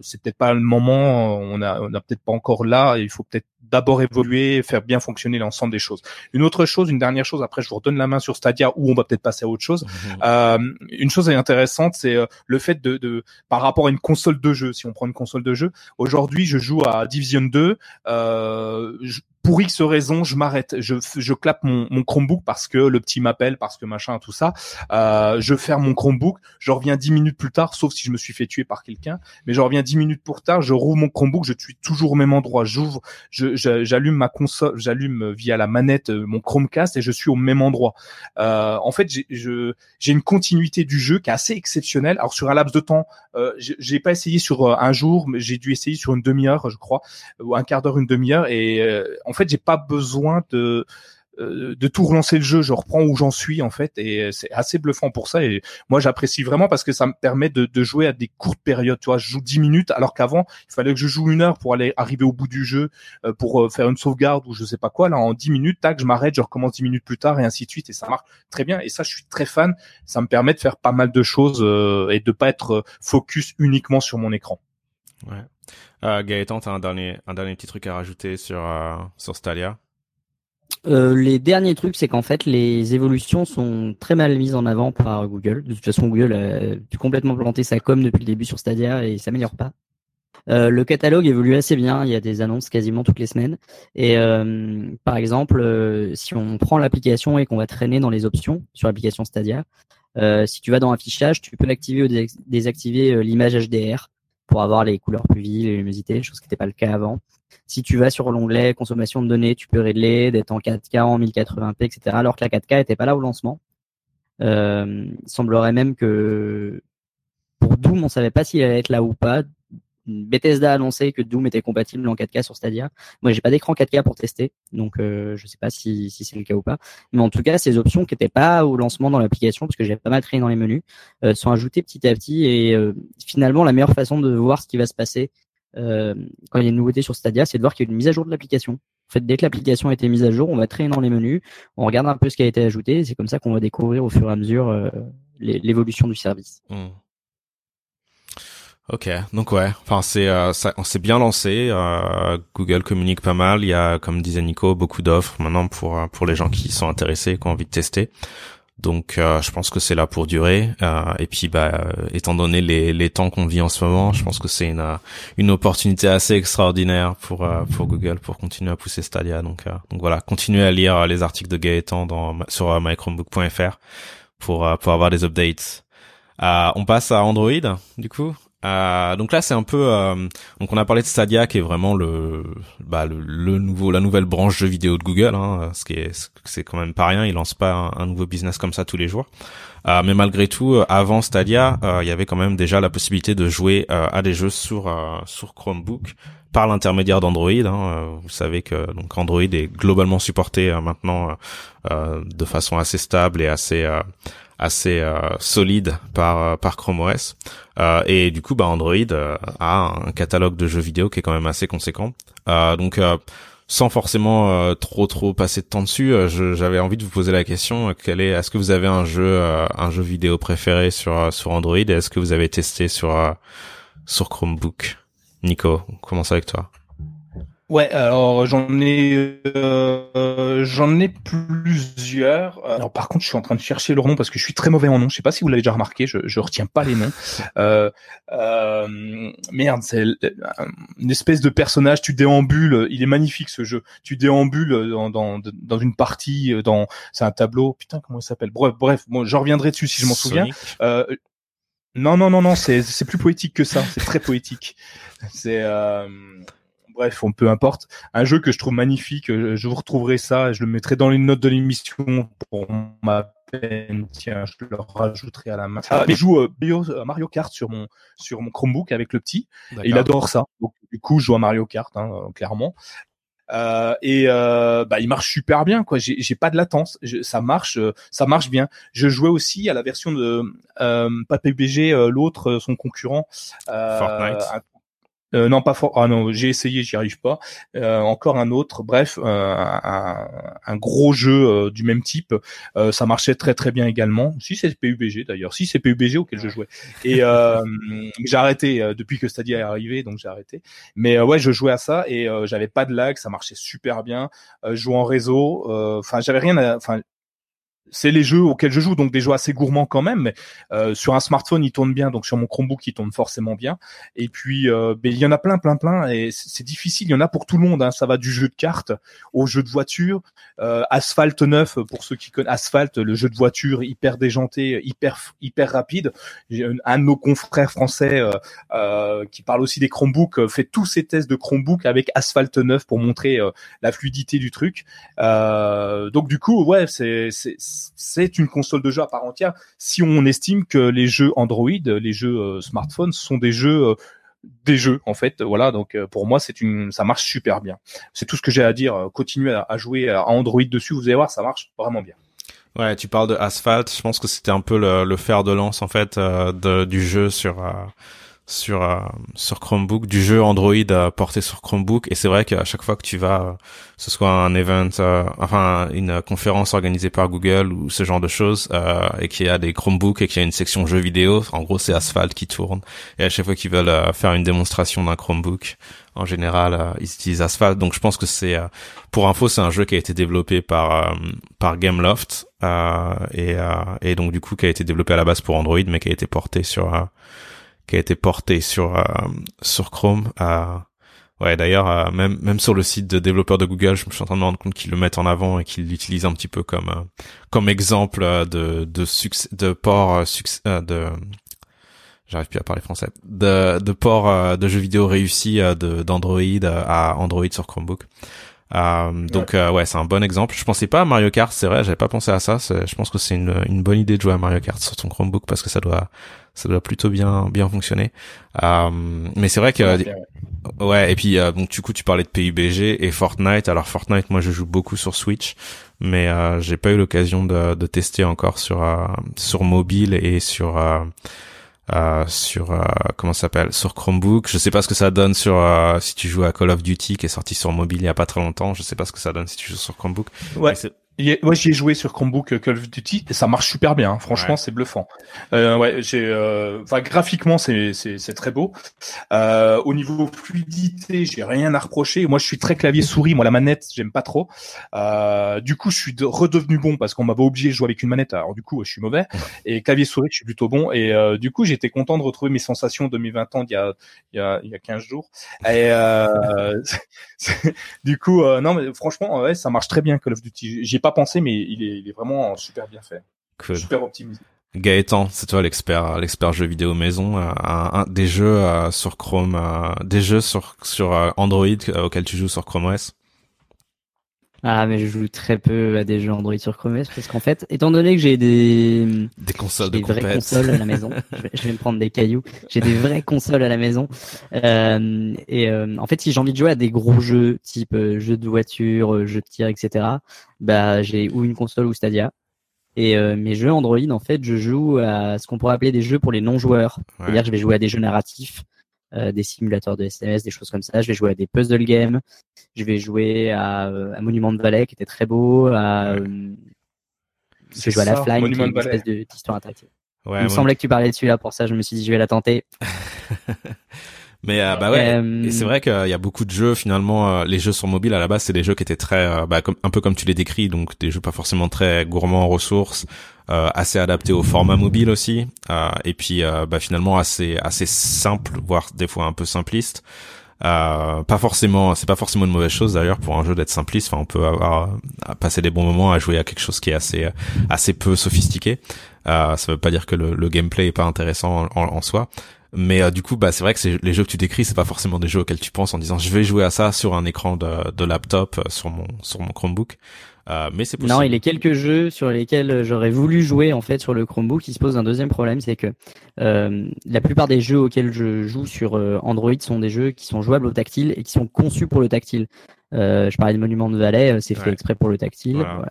c'est peut-être pas le moment. On a, on a peut-être pas encore là. Il faut peut-être d'abord évoluer, faire bien fonctionner l'ensemble des choses. Une autre chose, une dernière chose, après je vous redonne la main sur Stadia où on va peut-être passer à autre chose. Mhm. Euh, une chose intéressante, c'est euh, le fait de, de, par rapport à une console de jeu, si on prend une console de jeu, aujourd'hui je joue à Division 2, euh, pour X raison, je m'arrête. Je, je clappe mon, mon, Chromebook parce que le petit m'appelle, parce que machin, tout ça. Euh, je ferme mon Chromebook, je reviens dix minutes plus tard, sauf si je me suis fait tuer par quelqu'un. Mais je reviens dix minutes plus tard, je rouvre mon Chromebook, je suis toujours au même endroit. J'ouvre, j'allume ma console, j'allume via la manette euh, mon Chromecast et je suis au même endroit. Euh, en fait, j'ai une continuité du jeu qui est assez exceptionnelle. Alors sur un laps de temps, euh, j'ai pas essayé sur euh, un jour, mais j'ai dû essayer sur une demi-heure, je crois, ou un quart d'heure, une demi-heure. Et euh, fait, j'ai pas besoin de euh, de tout relancer le jeu, je reprends où j'en suis en fait, et c'est assez bluffant pour ça. Et moi, j'apprécie vraiment parce que ça me permet de, de, jouer à des courtes périodes. Tu vois, je joue 10 minutes, alors qu'avant, il fallait que je joue une heure pour aller arriver au bout du jeu, euh, pour euh, faire une sauvegarde ou je sais pas quoi. Là, en 10 minutes, tac, je m'arrête, je recommence 10 minutes plus tard et ainsi de suite, et ça marche très bien. Et ça, je suis très fan. Ça me permet de faire pas mal de choses et de pas être focus uniquement sur mon écran. Ouais. Euh, Gaëtan, t'as un dernier, un dernier petit truc à rajouter sur, euh, sur Stadia euh, les derniers trucs, c'est qu'en fait, les évolutions sont très mal mises en avant par Google. De toute façon, Google a complètement planté sa com depuis le début sur Stadia et ça s'améliore pas. Euh, le catalogue évolue assez bien. Il y a des annonces quasiment toutes les semaines. Et par exemple, si on prend l'application et qu'on va traîner dans les options sur l'application Stadia, si tu vas dans affichage, tu peux activer ou désactiver l'image HDR pour avoir les couleurs plus vives, les luminosités, chose qui n'était pas le cas avant. Si tu vas sur l'onglet consommation de données, tu peux régler d'être en 4K, en 1080p, etc. Alors que la 4K était pas là au lancement. Euh, il semblerait même que pour Doom, on savait pas s'il allait être là ou pas. Bethesda a annoncé que Doom était compatible en 4K sur Stadia. Moi, j'ai pas d'écran 4K pour tester, donc euh, je sais pas si, c'est le cas ou pas. Mais en tout cas, ces options qui n'étaient pas au lancement dans l'application, parce que j'ai pas mal traîné dans les menus, euh, sont ajoutées petit à petit. Et euh, finalement, la meilleure façon de voir ce qui va se passer euh, quand il y a une nouveauté sur Stadia, c'est de voir qu'il y a une mise à jour de l'application. En fait, dès que l'application a été mise à jour, on va traîner dans les menus, on regarde un peu ce qui a été ajouté. C'est comme ça qu'on va découvrir au fur et à mesure l'évolution du service. Hmm. Ok, donc ouais, enfin c'est euh, ça, on s'est bien lancé. Euh, Google communique pas mal. Il y a, comme disait Nico, beaucoup d'offres maintenant pour euh, pour les gens qui sont intéressés, qui ont envie de tester. Donc euh, je pense que c'est là pour durer. Euh, et puis bah étant donné les les temps qu'on vit en ce moment, je pense que c'est une une opportunité assez extraordinaire pour pour Google pour continuer à pousser Stadia. Donc donc voilà, continuez à lire les articles de Gaëtan dans sur mychromebook.fr pour pour avoir des updates. on passe à Android du coup. Euh, donc là, c'est un peu. Euh, donc on a parlé de Stadia, qui est vraiment le, bah, le, nouveau, la nouvelle branche de vidéo de Google. Hein, ce qui est, c'est quand même pas rien. Ils lancent pas un, nouveau business comme ça tous les jours. Euh, mais malgré tout, avant Stadia, il y avait quand même déjà la possibilité de jouer à des jeux sur sur Chromebook par l'intermédiaire d'Android. Hein. Vous savez que donc Android est globalement supporté maintenant de façon assez stable et assez assez euh, solide par euh, par Chrome OS euh, et du coup bah Android a un catalogue de jeux vidéo qui est quand même assez conséquent. Donc sans forcément trop trop passer de temps dessus j'avais envie de vous poser la question quel est est-ce que vous avez un jeu un jeu vidéo préféré sur sur Android? Et est-ce que vous avez testé sur sur Chromebook? Nico on commence avec toi Ouais, alors j'en ai euh, j'en ai plusieurs. Alors par contre, je suis en train de chercher leur nom parce que je suis très mauvais en nom. Je sais pas si vous l'avez déjà remarqué, je je retiens pas les noms. Euh, euh, merde, c'est une espèce de personnage. Tu déambules. Il est magnifique ce jeu. Tu déambules dans dans, dans une partie. Dans c'est un tableau. Putain, comment il s'appelle? Bref, bref. Bon, je reviendrai dessus si je m'en souviens. Euh, non, non, non, non. C'est c'est plus poétique que ça. C'est très poétique. C'est euh, bref, on peu importe. Un jeu que je trouve magnifique, euh, je vous retrouverai ça, je le mettrai dans les notes de l'émission pour ma peine. Tiens, je le rajouterai à la main. Ah, je joue euh, Mario Kart sur mon sur mon Chromebook avec le petit. Et il adore ça. Donc du coup, je joue à Mario Kart, hein, euh, clairement. Euh, et euh, bah, il marche super bien quoi. J'ai pas de latence, ça marche, ça marche bien. Je jouais aussi à la version de euh, pas PUBG, l'autre, son concurrent, Fortnite. Euh, non, pas fort. Ah non, j'ai essayé, j'y arrive pas. Euh, encore un autre. Bref, euh, un, un, gros jeu du même type. ça marchait très très bien également. Si c'est PUBG d'ailleurs. Si c'est PUBG auquel je jouais. Et j'ai arrêté depuis que Stadia est arrivé, donc j'ai arrêté. Mais ouais, je jouais à ça et j'avais pas de lag, ça marchait super bien. je jouais en réseau. Enfin, j'avais rien. Enfin, c'est les jeux auxquels je joue, donc des jeux assez gourmands quand même. Mais euh, sur un smartphone, il tourne bien, donc sur mon Chromebook, il tourne forcément bien. Et puis, euh, ben, il y en a plein, plein, plein, et c'est difficile. Il y en a pour tout le monde. Hein. Ça va du jeu de cartes au jeu de voiture. Euh, Asphalt 9, pour ceux qui connaissent Asphalt, le jeu de voiture hyper déjanté, hyper, hyper rapide. Un de nos confrères français euh, euh, qui parle aussi des Chromebooks fait tous ses tests de Chromebook avec Asphalt 9 pour montrer la fluidité du truc. donc du coup, ouais, c'est c'est une console de jeu à part entière si on estime que les jeux Android, les jeux euh, smartphones sont des jeux euh, des jeux en fait. Voilà donc euh, pour moi c'est une ça marche super bien. C'est tout ce que j'ai à dire continuez à, jouer à Android dessus vous allez voir ça marche vraiment bien. Ouais tu parles de Asphalt je pense que c'était un peu le, fer de lance en fait du jeu sur sur euh, sur Chromebook du jeu Android euh, porté sur Chromebook. Et c'est vrai qu'à chaque fois que tu vas euh, ce soit un event enfin une conférence organisée par Google ou ce genre de choses et qu'il y a des Chromebooks et qu'il y a une section jeux vidéo en gros c'est Asphalt qui tourne. Et à chaque fois qu'ils veulent faire une démonstration d'un Chromebook en général ils utilisent Asphalt. Donc je pense que c'est pour info c'est un jeu qui a été développé par par Gameloft et et donc du coup qui a été développé à la base pour Android mais qui a été porté sur qui a été porté sur euh, sur Chrome. Euh, ouais, d'ailleurs, euh, même même sur le site de développeurs de Google, je me suis en train de me rendre compte qu'ils le mettent en avant et qu'ils l'utilisent un petit peu comme comme exemple de de succès de port succès de j'arrive plus à parler français de de port de jeux vidéo réussi de d'Android à Android sur Chromebook. Euh, donc ouais, c'est un bon exemple. Je pensais pas à Mario Kart, c'est vrai, j'avais pas pensé à ça. Je pense que c'est une, une bonne idée de jouer à Mario Kart sur ton Chromebook parce que ça doit ça doit plutôt bien bien fonctionner. Euh, mais c'est vrai que ouais, et puis donc du coup tu parlais de PUBG et Fortnite. Alors Fortnite, moi je joue beaucoup sur Switch, mais euh, j'ai pas eu l'occasion de, de, tester encore sur sur mobile et sur euh, sur euh, comment ça s'appelle sur Chromebook. Je sais pas ce que ça donne sur euh, si tu joues à Call of Duty qui est sorti sur mobile il y a pas très longtemps. Je sais pas ce que ça donne si tu joues sur Chromebook. Ouais. Moi, j'y ai joué sur Chromebook euh, Call of Duty et ça marche super bien. Hein. Franchement, c'est bluffant. Euh, ouais, j'ai, euh, enfin, graphiquement, c'est c'est très beau. Euh, au niveau fluidité, j'ai rien à reprocher. Moi, je suis très clavier souris. Moi, la manette, j'aime pas trop. Euh, du coup, je suis redevenu bon parce qu'on m'avait obligé de jouer avec une manette. Alors, du coup, je suis mauvais. Et clavier souris, je suis plutôt bon. Et euh, du coup, j'étais content de retrouver mes sensations de mes 20 ans il y a il y a il y a 15 jours. Et du coup, non, mais franchement, ouais, ça marche très bien Call of Duty. J'ai pas pensé, mais il est, il est vraiment super bien fait. Super optimisé. Gaëtan, c'est toi l'expert, l'expert jeux vidéo maison, euh, un, des jeux euh, sur Chrome, euh, des jeux sur sur Android auxquels tu joues sur Chrome OS. Ah mais je joue très peu à des jeux Android sur Chrome OS parce qu'en fait, étant donné que j'ai des des consoles des vraies consoles à la maison, je, vais, me prendre des cailloux. J'ai des vraies consoles à la maison euh, et en fait, si j'ai envie de jouer à des gros jeux type jeux de voiture, jeux de tir, etc. Bah j'ai ou une console ou Stadia. Et euh, mes jeux Android, en fait, je joue à ce qu'on pourrait appeler des jeux pour les non-joueurs. C'est-à-dire je vais jouer à des jeux narratifs, euh, des simulateurs de SMS, des choses comme ça. Je vais jouer à des puzzle games. Je vais jouer à, euh, à Monument de Valley, qui était très beau. À, euh, je vais jouer à La Flying, qui est une espèce d'histoire interactive. Ouais, Il me semblait que tu parlais de celui-là, pour ça je me suis dit je vais la tenter. Mais euh, bah ouais, et c'est vrai qu'il y a beaucoup de jeux finalement. Les jeux sur mobile à la base, c'est des jeux qui étaient très, bah, comme, un peu comme tu les décris, donc des jeux pas forcément très gourmands en ressources, assez adaptés au format mobile aussi, et puis bah, finalement assez assez simple, voire des fois un peu simpliste. Euh, pas forcément, c'est pas forcément une mauvaise chose d'ailleurs pour un jeu d'être simpliste. Enfin, on peut avoir passer des bons moments à jouer à quelque chose qui est assez assez peu sophistiqué. Euh, ça veut pas dire que le, le gameplay est pas intéressant en, en soi, mais euh, du coup, bah c'est vrai que c'est les jeux que tu décris, c'est pas forcément des jeux auxquels tu penses en disant je vais jouer à ça sur un écran de, de laptop euh, sur mon sur mon Chromebook. Euh, mais c'est possible. Non, il y a quelques jeux sur lesquels j'aurais voulu jouer en fait sur le Chromebook. Il se pose un deuxième problème, c'est que euh, la plupart des jeux auxquels je joue sur Android sont des jeux qui sont jouables au tactile et qui sont conçus pour le tactile. Euh, je parlais de Monument de Valais, euh, c'est fait exprès pour le tactile. Voilà.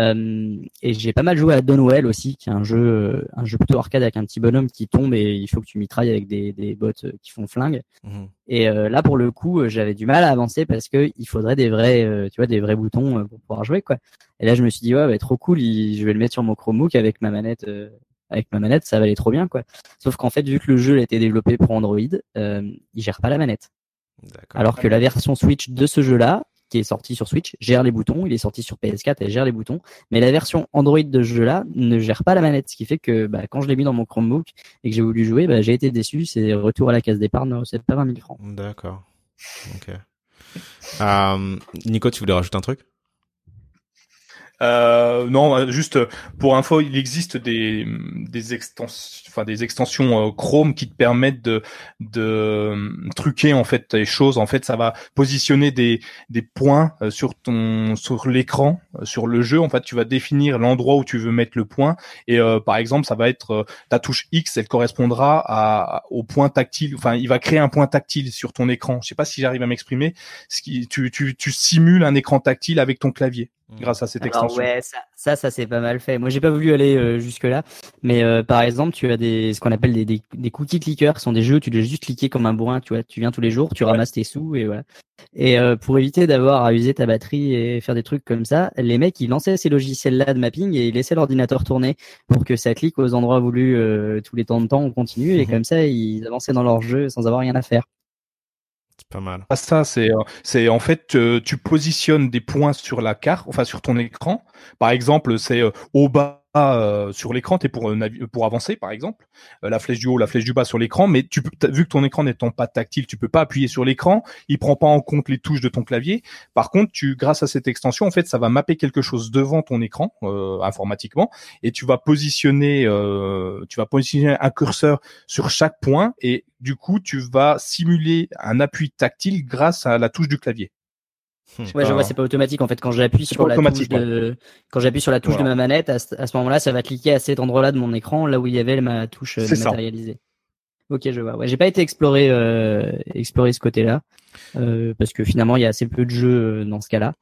Euh, et j'ai pas mal joué à Donwell aussi, qui est un jeu, euh, un jeu plutôt arcade avec un petit bonhomme qui tombe et il faut que tu mitrailles avec des, des bots euh, qui font flingue. Mhm. Et là, pour le coup, j'avais du mal à avancer parce que il faudrait des vrais, tu vois, des vrais boutons pour pouvoir jouer, quoi. Et là, je me suis dit, ouais, bah, trop cool, je vais le mettre sur mon Chromebook avec ma manette avec ma manette, ça va aller trop bien, quoi. Sauf qu'en fait, vu que le jeu a été développé pour Android, euh, il gère pas la manette. Alors que la version Switch de ce jeu-là, qui est sorti sur Switch, gère les boutons, il est sorti sur PS4, elle gère les boutons, mais la version Android de ce jeu-là ne gère pas la manette, ce qui fait que bah, quand je l'ai mis dans mon Chromebook et que j'ai voulu jouer, bah, j'ai été déçu, c'est retour à la case départ, non, c'est pas 20 000 francs. D'accord. Ok. Euh, Nico, tu voulais rajouter un truc? Euh, non, juste pour info, il existe des extensions, euh, Chrome qui te permettent de euh, truquer en fait les choses. En fait, ça va positionner des points euh, sur ton sur l'écran, sur le jeu. En fait, tu vas définir l'endroit où tu veux mettre le point. Et par exemple, ça va être ta touche X, elle correspondra à au point tactile. Enfin, il va créer un point tactile sur ton écran. Je sais pas si j'arrive à m'exprimer. Tu simules un écran tactile avec ton clavier. Mm. grâce à cette extension. ouais, ça, ça, ça c'est pas mal fait. Moi, j'ai pas voulu aller euh, jusque là, mais euh, par exemple, tu as des ce qu'on appelle des, des, des, cookies clickers, qui sont des jeux où tu dois juste cliquer comme un bourrin. Tu vois, tu viens tous les jours, tu ramasses tes sous et voilà. Et euh, pour éviter d'avoir à user ta batterie et faire des trucs comme ça, les mecs ils lançaient ces logiciels-là de mapping et ils laissaient l'ordinateur tourner pour que ça clique aux endroits voulus tous les temps de temps on continue et mhm. comme ça ils avançaient dans leur jeu sans avoir rien à faire. Pas mal. Ah, ça, c'est, euh, c'est en fait, tu positionnes des points sur la carte, enfin sur ton écran. Par exemple, c'est euh, au bas euh, sur l'écran, t'es pour pour avancer par exemple, la flèche du haut, la flèche du bas sur l'écran, mais tu peux, vu que ton écran n'étant pas tactile, tu peux pas appuyer sur l'écran, il prend pas en compte les touches de ton clavier. Par contre, tu grâce à cette extension, en fait, ça va mapper quelque chose devant ton écran informatiquement, et tu vas positionner, tu vas positionner un curseur sur chaque point, et du coup, tu vas simuler un appui tactile grâce à la touche du clavier. Hmm. Ouais, je vois, c'est pas automatique en fait. Quand j'appuie sur la touche de, quand j'appuie sur la touche de ma manette, à ce, moment-là, ça va cliquer à cet endroit-là de mon écran, là où il y avait ma touche euh, dématérialisée. Ok, je vois. Ouais, j'ai pas été exploré, euh, explorer ce côté-là, euh, parce que finalement, il y a assez peu de jeux euh, dans ce cas-là.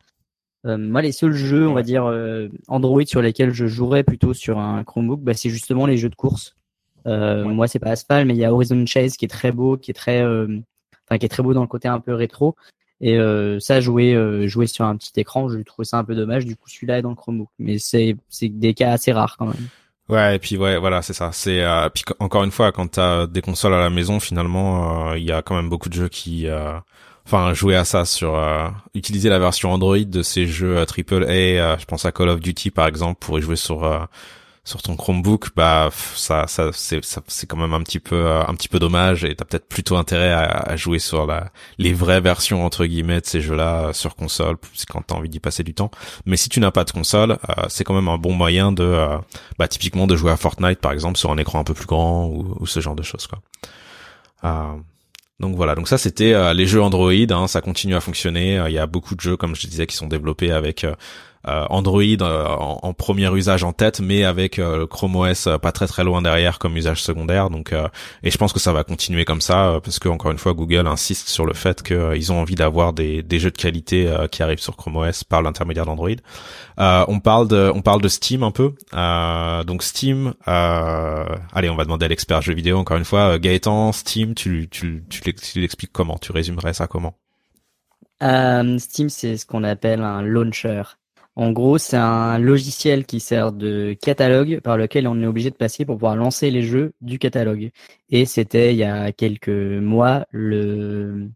Euh, moi, les seuls jeux, on va dire Android sur lesquels je jouerais plutôt sur un Chromebook, bah, c'est justement les jeux de course. Moi, c'est pas Asphalt, mais il y a Horizon Chase qui est très beau, qui est très, enfin, qui est très beau dans le côté un peu rétro. Et euh, ça, jouer, euh, jouer sur un petit écran, je trouve ça un peu dommage. Du coup, celui-là est dans le Chromebook, mais c'est des cas assez rares quand même. Ouais, et puis ouais, voilà, c'est ça. C'est euh, puis encore une fois, quand t'as des consoles à la maison, finalement, euh, il y a quand même beaucoup de jeux qui, enfin, jouer à ça sur utiliser la version Android de ces jeux AAA. je pense à Call of Duty par exemple pour y jouer sur sur ton Chromebook, bah ça, ça c'est c'est quand même un petit peu euh, un petit peu dommage et t'as peut-être plutôt intérêt à, à, jouer sur la les vraies versions entre guillemets de ces jeux-là euh, sur console, quand t'as envie d'y passer du temps. Mais si tu n'as pas de console, euh, c'est quand même un bon moyen de bah typiquement de jouer à Fortnite par exemple sur un écran un peu plus grand ou, ou ce genre de choses quoi. donc voilà, donc ça c'était les jeux Android, hein, ça continue à fonctionner. Il y a beaucoup de jeux, comme je disais, qui sont développés avec euh, Android euh, en, premier usage en tête, mais avec euh, Chrome OS pas très très loin derrière comme usage secondaire. Donc, et je pense que ça va continuer comme ça parce que encore une fois, Google insiste sur le fait qu'ils ont envie d'avoir des, des jeux de qualité qui arrivent sur Chrome OS par l'intermédiaire d'Android. on parle de on parle de Steam un peu. donc Steam, allez, on va demander à l'expert jeux vidéo encore une fois. Gaëtan, Steam, tu tu tu l'expliques comment? Tu résumerais ça comment? Steam, c'est ce qu'on appelle un launcher. En gros, c'est un logiciel qui sert de catalogue par lequel on est obligé de passer pour pouvoir lancer les jeux du catalogue. Et c'était il y a quelques mois le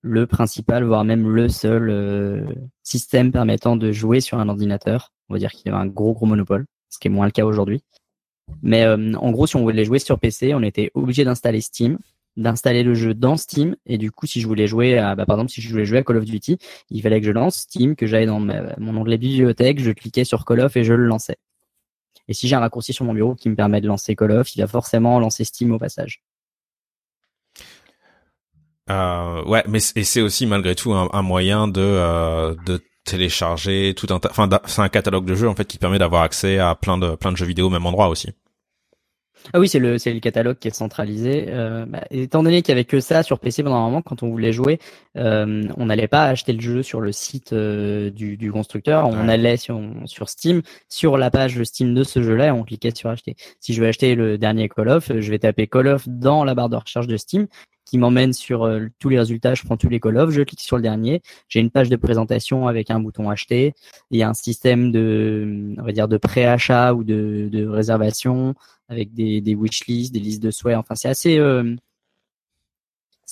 le principal, voire même le seul euh, système permettant de jouer sur un ordinateur. On va dire qu'il y avait un gros gros monopole, ce qui est moins le cas aujourd'hui. Mais euh, en gros, si on voulait jouer sur PC, on était obligé d'installer Steam d'installer le jeu dans Steam. Et du coup si je voulais jouer à bah, par exemple si je voulais jouer à Call of Duty il fallait que je lance Steam que j'aille dans mon onglet bibliothèque je cliquais sur Call of et je le lançais. Et si j'ai un raccourci sur mon bureau qui me permet de lancer Call of il va forcément lancer Steam au passage. Euh, ouais mais c'est aussi malgré tout un, moyen de euh, de télécharger tout un enfin c'est un catalogue de jeux en fait qui permet d'avoir accès à plein de plein de jeux vidéo au même endroit aussi ah oui, c'est le c'est le catalogue qui est centralisé. Euh, bah, étant donné qu'il y avait que ça sur PC pendant un moment, quand on voulait jouer, euh, on n'allait pas acheter le jeu sur le site euh, du, du, constructeur. On allait sur, sur Steam, sur la page Steam de ce jeu-là, et on cliquait sur acheter. Si je veux acheter le dernier Call of, je vais taper Call of dans la barre de recherche de Steam, qui m'emmène sur euh, tous les résultats. Je prends tous les call of, je clique sur le dernier. J'ai une page de présentation avec un bouton acheter. Il y a un système de, on va dire, de préachat ou de, réservation avec des, des wishlists, des listes de souhaits. Enfin, c'est assez, euh,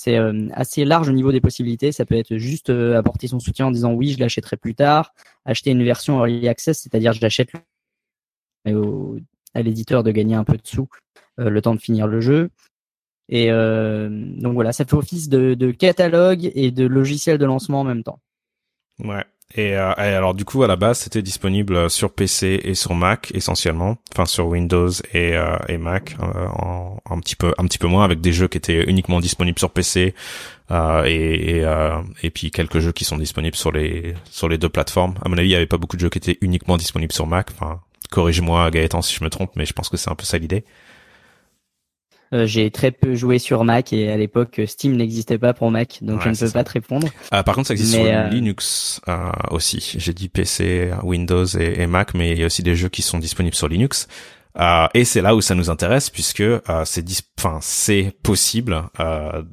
euh, assez large au niveau des possibilités. Ça peut être juste apporter son soutien en disant oui, je l'achèterai plus tard. Acheter une version early access, c'est-à-dire je l'achète à l'éditeur de gagner un peu de sous le temps de finir le jeu. Et euh, donc voilà, ça fait office de, de, catalogue et de logiciel de lancement en même temps. Ouais. Et, euh, alors du coup à la base c'était disponible sur PC et sur Mac essentiellement, enfin sur Windows et, euh, et Mac euh, en, un petit peu un petit peu moins avec des jeux qui étaient uniquement disponibles sur PC euh, et et, euh, et, puis quelques jeux qui sont disponibles sur les sur les deux plateformes. À mon avis il y avait pas beaucoup de jeux qui étaient uniquement disponibles sur Mac. Enfin corrige-moi Gaëtan si je me trompe, mais je pense que c'est un peu ça l'idée. Euh, j'ai très peu joué sur Mac et à l'époque Steam n'existait pas pour Mac, donc je ne peux pas te répondre. Ah, par contre, ça existe sur euh, Linux euh, aussi. J'ai dit PC, Windows et, et, Mac, mais il y a aussi des jeux qui sont disponibles sur Linux. Euh, et c'est là où ça nous intéresse puisque euh, c'est enfin c'est possible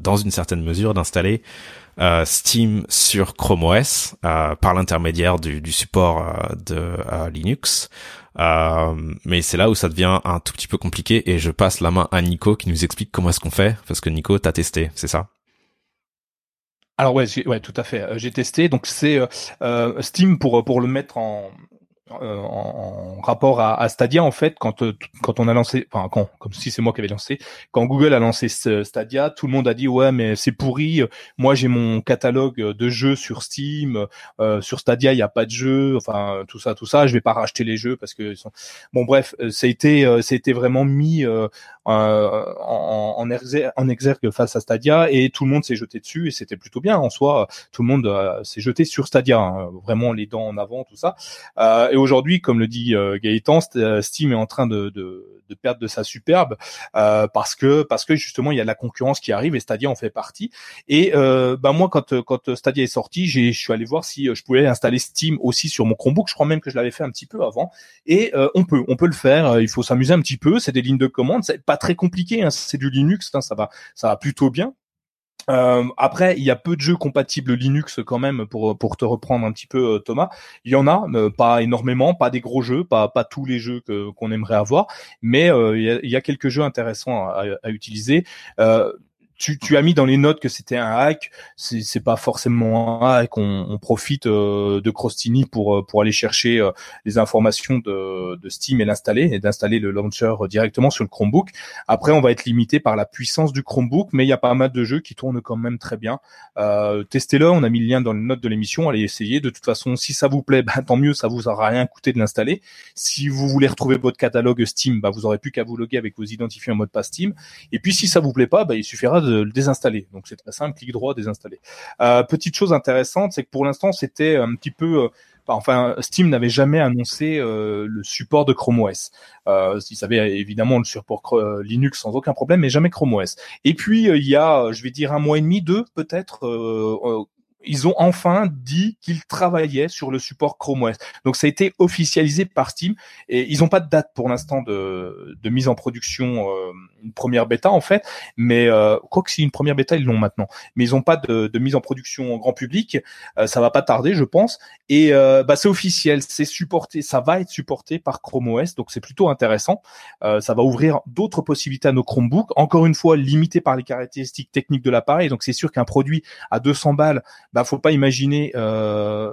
dans une certaine mesure d'installer Steam sur Chrome OS par l'intermédiaire du, du, support de Linux. Euh, mais c'est là où ça devient un tout petit peu compliqué et je passe la main à Nico qui nous explique comment est-ce qu'on fait parce que Nico t'as testé, c'est ça? Alors ouais, ouais, tout à fait. Euh, j'ai testé. Donc c'est euh, Steam pour pour le mettre en euh, en, rapport à, à, Stadia en fait quand euh, quand on a lancé enfin quand comme si c'est moi qui avais lancé quand Google a lancé Stadia tout le monde a dit ouais mais c'est pourri. Moi j'ai mon catalogue de jeux sur Steam euh, sur Stadia il y a pas de jeux enfin tout ça tout ça. Je vais pas racheter les jeux parce que bon bref été ça a été vraiment mis en, en, en, exergue face à Stadia et tout le monde s'est jeté dessus et c'était plutôt bien en soi. Tout le monde s'est jeté sur Stadia, hein, vraiment les dents en avant, tout ça. et aujourd'hui, comme le dit Gaëtan, Steam est en train de, de de perdre de sa superbe euh, parce que parce que justement il y a la concurrence qui arrive et Stadia en fait partie. Et euh, bah moi quand quand Stadia est sorti, j'ai je suis allé voir si euh, je pouvais installer Steam aussi sur mon Chromebook. Je crois même que je l'avais fait un petit peu avant. Et euh, on peut on peut le faire. Il faut s'amuser un petit peu. C'est des lignes de commande. Très compliqué. Hein. C'est du Linux. Hein. Ça va ça va plutôt bien. Euh, après, il y a peu de jeux compatibles Linux quand même pour pour te reprendre un petit peu euh, Thomas. Il y en a, euh, pas énormément, pas des gros jeux, pas pas tous les jeux que qu'on aimerait avoir, mais il y, a, il, y a, quelques jeux intéressants à, à utiliser tu, tu, as mis dans les notes que c'était un hack. C'est pas forcément un hack. On, on profite euh, de Crostini pour euh, aller chercher euh, les informations de, Steam et l'installer et d'installer le launcher directement sur le Chromebook. Après, on va être limité par la puissance du Chromebook, mais il y a pas mal de jeux qui tournent quand même très bien. Testez-le. On a mis le lien dans les notes de l'émission. Allez essayer. De toute façon, si ça vous plaît, bah, tant mieux. Ça vous aura rien coûté de l'installer. Si vous voulez retrouver votre catalogue Steam, bah, vous aurez plus qu'à vous loguer avec vos identifiants en mode pas Steam. Et puis, si ça vous plaît pas, bah, il suffira de le désinstaller. Donc c'est très simple, clic droit, désinstaller. Euh, petite chose intéressante, c'est que pour l'instant c'était un petit peu euh, enfin Steam n'avait jamais annoncé euh, le support de Chrome OS. Ils avaient évidemment le support Linux sans aucun problème, mais jamais Chrome OS. Et puis il y a, je vais dire un mois et demi, deux peut-être, ils ont enfin dit qu'ils travaillaient sur le support Chrome OS. Donc ça a été officialisé par Steam et ils n'ont pas de date pour l'instant de, de, mise en production, euh, une première bêta en fait, mais euh, quoi que si une première bêta ils l'ont maintenant, mais ils n'ont pas de, de, mise en production en grand public. Euh, ça va pas tarder, je pense. Et euh, bah, c'est officiel, c'est supporté, ça va être supporté par Chrome OS, donc c'est plutôt intéressant. Euh, ça va ouvrir d'autres possibilités à nos Chromebooks. Encore une fois, limité par les caractéristiques techniques de l'appareil, donc c'est sûr qu'un produit à 200 balles bah faut pas imaginer euh,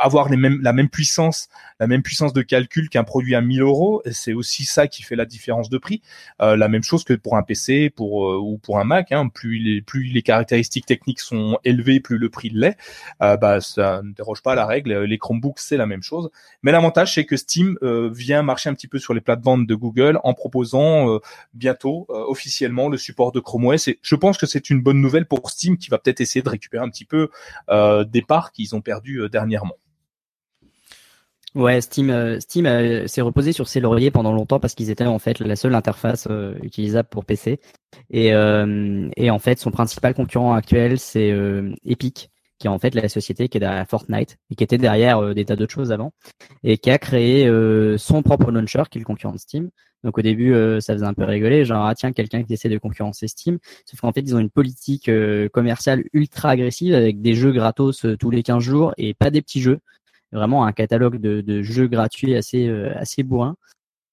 avoir les mêmes la même puissance, la même puissance de calcul qu'un produit à 1000 euros. C'est aussi ça qui fait la différence de prix. Euh, la même chose que pour un PC, pour euh, ou pour un Mac. Hein, plus les plus les caractéristiques techniques sont élevées, plus le prix l'est. Euh, bah ça ne déroge pas à la règle. Les Chromebooks c'est la même chose. Mais l'avantage c'est que Steam euh, vient marcher un petit peu sur les plates-bandes de Google en proposant euh, bientôt officiellement le support de Chrome OS. Et je pense que c'est une bonne nouvelle pour Steam qui va peut-être essayer de récupérer un petit peu des parts qu'ils ont perdu euh, dernièrement. Ouais, Steam, euh, Steam s'est reposé sur ses lauriers pendant longtemps parce qu'ils étaient en fait la seule interface utilisable pour PC. Et, en fait, son principal concurrent actuel, c'est Epic, qui est en fait la société qui est derrière Fortnite et qui était derrière des tas d'autres choses avant et qui a créé son propre launcher qui est le concurrent de Steam donc au début, euh, ça faisait un peu rigoler, genre ah tiens quelqu'un qui essaie de concurrencer Steam. Sauf qu'en fait, ils ont une politique euh, commerciale ultra agressive avec des jeux gratos euh, tous les 15 jours et pas des petits jeux. Vraiment un catalogue de, jeux gratuits assez assez bourrin.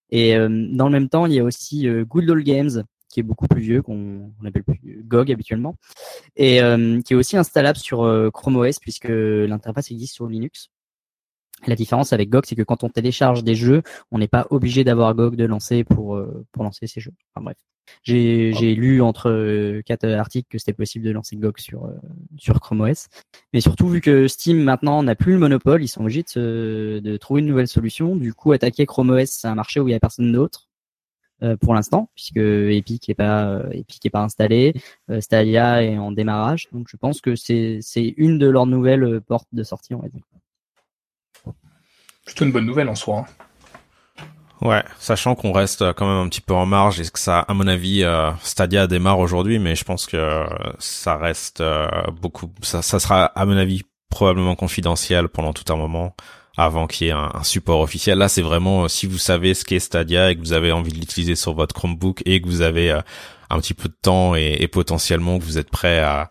Et dans le même temps, il y a aussi Good Old Games qui est beaucoup plus vieux, qu'on appelle plus GOG habituellement, et qui est aussi installable sur Chrome OS puisque l'interface existe sur Linux. La différence avec GOG, c'est que quand on télécharge des jeux, on n'est pas obligé d'avoir GOG de lancer pour euh, pour lancer ces jeux. Enfin bref, j'ai j'ai lu entre euh, quatre articles que c'était possible de lancer GOG sur euh, sur Chrome OS, mais surtout vu que Steam maintenant n'a plus le monopole, ils sont obligés de, de trouver une nouvelle solution. Du coup, attaquer Chrome OS, c'est un marché où il y a personne d'autre pour l'instant, puisque Epic est pas Epic est pas installé, Stadia est en démarrage, donc je pense que c'est c'est une de leurs nouvelles portes de sortie, on va dire plutôt une bonne nouvelle en soi. Hein. Ouais, sachant qu'on reste quand même un petit peu en marge et que ça, à mon avis, euh, Stadia démarre aujourd'hui, mais je pense que euh, ça reste euh, beaucoup, ça, sera à mon avis probablement confidentiel pendant tout un moment avant qu'il y ait un, support officiel. Là, c'est vraiment si vous savez ce qu'est Stadia et que vous avez envie de l'utiliser sur votre Chromebook et que vous avez un petit peu de temps et potentiellement que vous êtes prêt à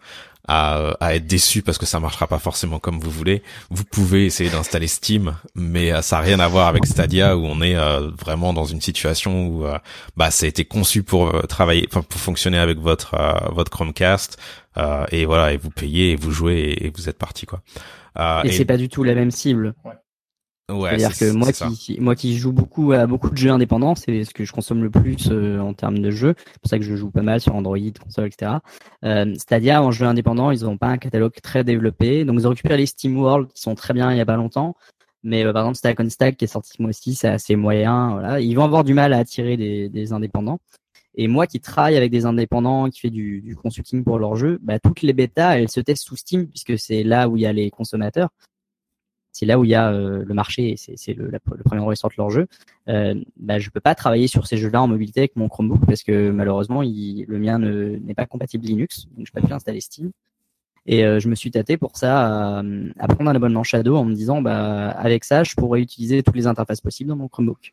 à, à, être déçu parce que ça marchera pas forcément comme vous voulez, vous pouvez essayer d'installer Steam, mais euh, ça a rien à voir avec Stadia où on est euh, vraiment dans une situation où euh, bah ça a été conçu pour travailler, pour fonctionner avec votre votre Chromecast et voilà et vous payez et vous jouez et, vous êtes parti quoi. et, c'est pas du tout la même cible. Ouais. Ouais, C'est-à-dire que moi qui, moi qui joue beaucoup à beaucoup de jeux indépendants, c'est ce que je consomme le plus euh, en termes de jeux. C'est pour ça que je joue pas mal sur Android, console, etc. Euh, C'est-à-dire en jeu indépendant, ils n'ont pas un catalogue très développé. Donc ils ont récupéré les Steam World qui sont très bien il y a pas longtemps. Mais euh, par exemple Stack on Stack qui est sorti moi aussi, c'est assez moyen. Voilà. Ils vont avoir du mal à attirer des, des indépendants. Et moi qui travaille avec des indépendants, qui fait du, du consulting pour leurs jeux, bah, toutes les bêtas, elles se testent sous Steam puisque c'est là où il y a les consommateurs. C'est là où il y a euh, le marché, c'est le, le, premier ils sortent leurs jeux. Euh, bah, je peux pas travailler sur ces jeux-là en mobilité avec mon Chromebook parce que malheureusement, le mien n'est pas compatible Linux, donc je peux pas installer Steam. Et euh, je me suis tâté pour ça à, à, prendre un abonnement Shadow en me disant, bah, avec ça, je pourrais utiliser toutes les interfaces possibles dans mon Chromebook.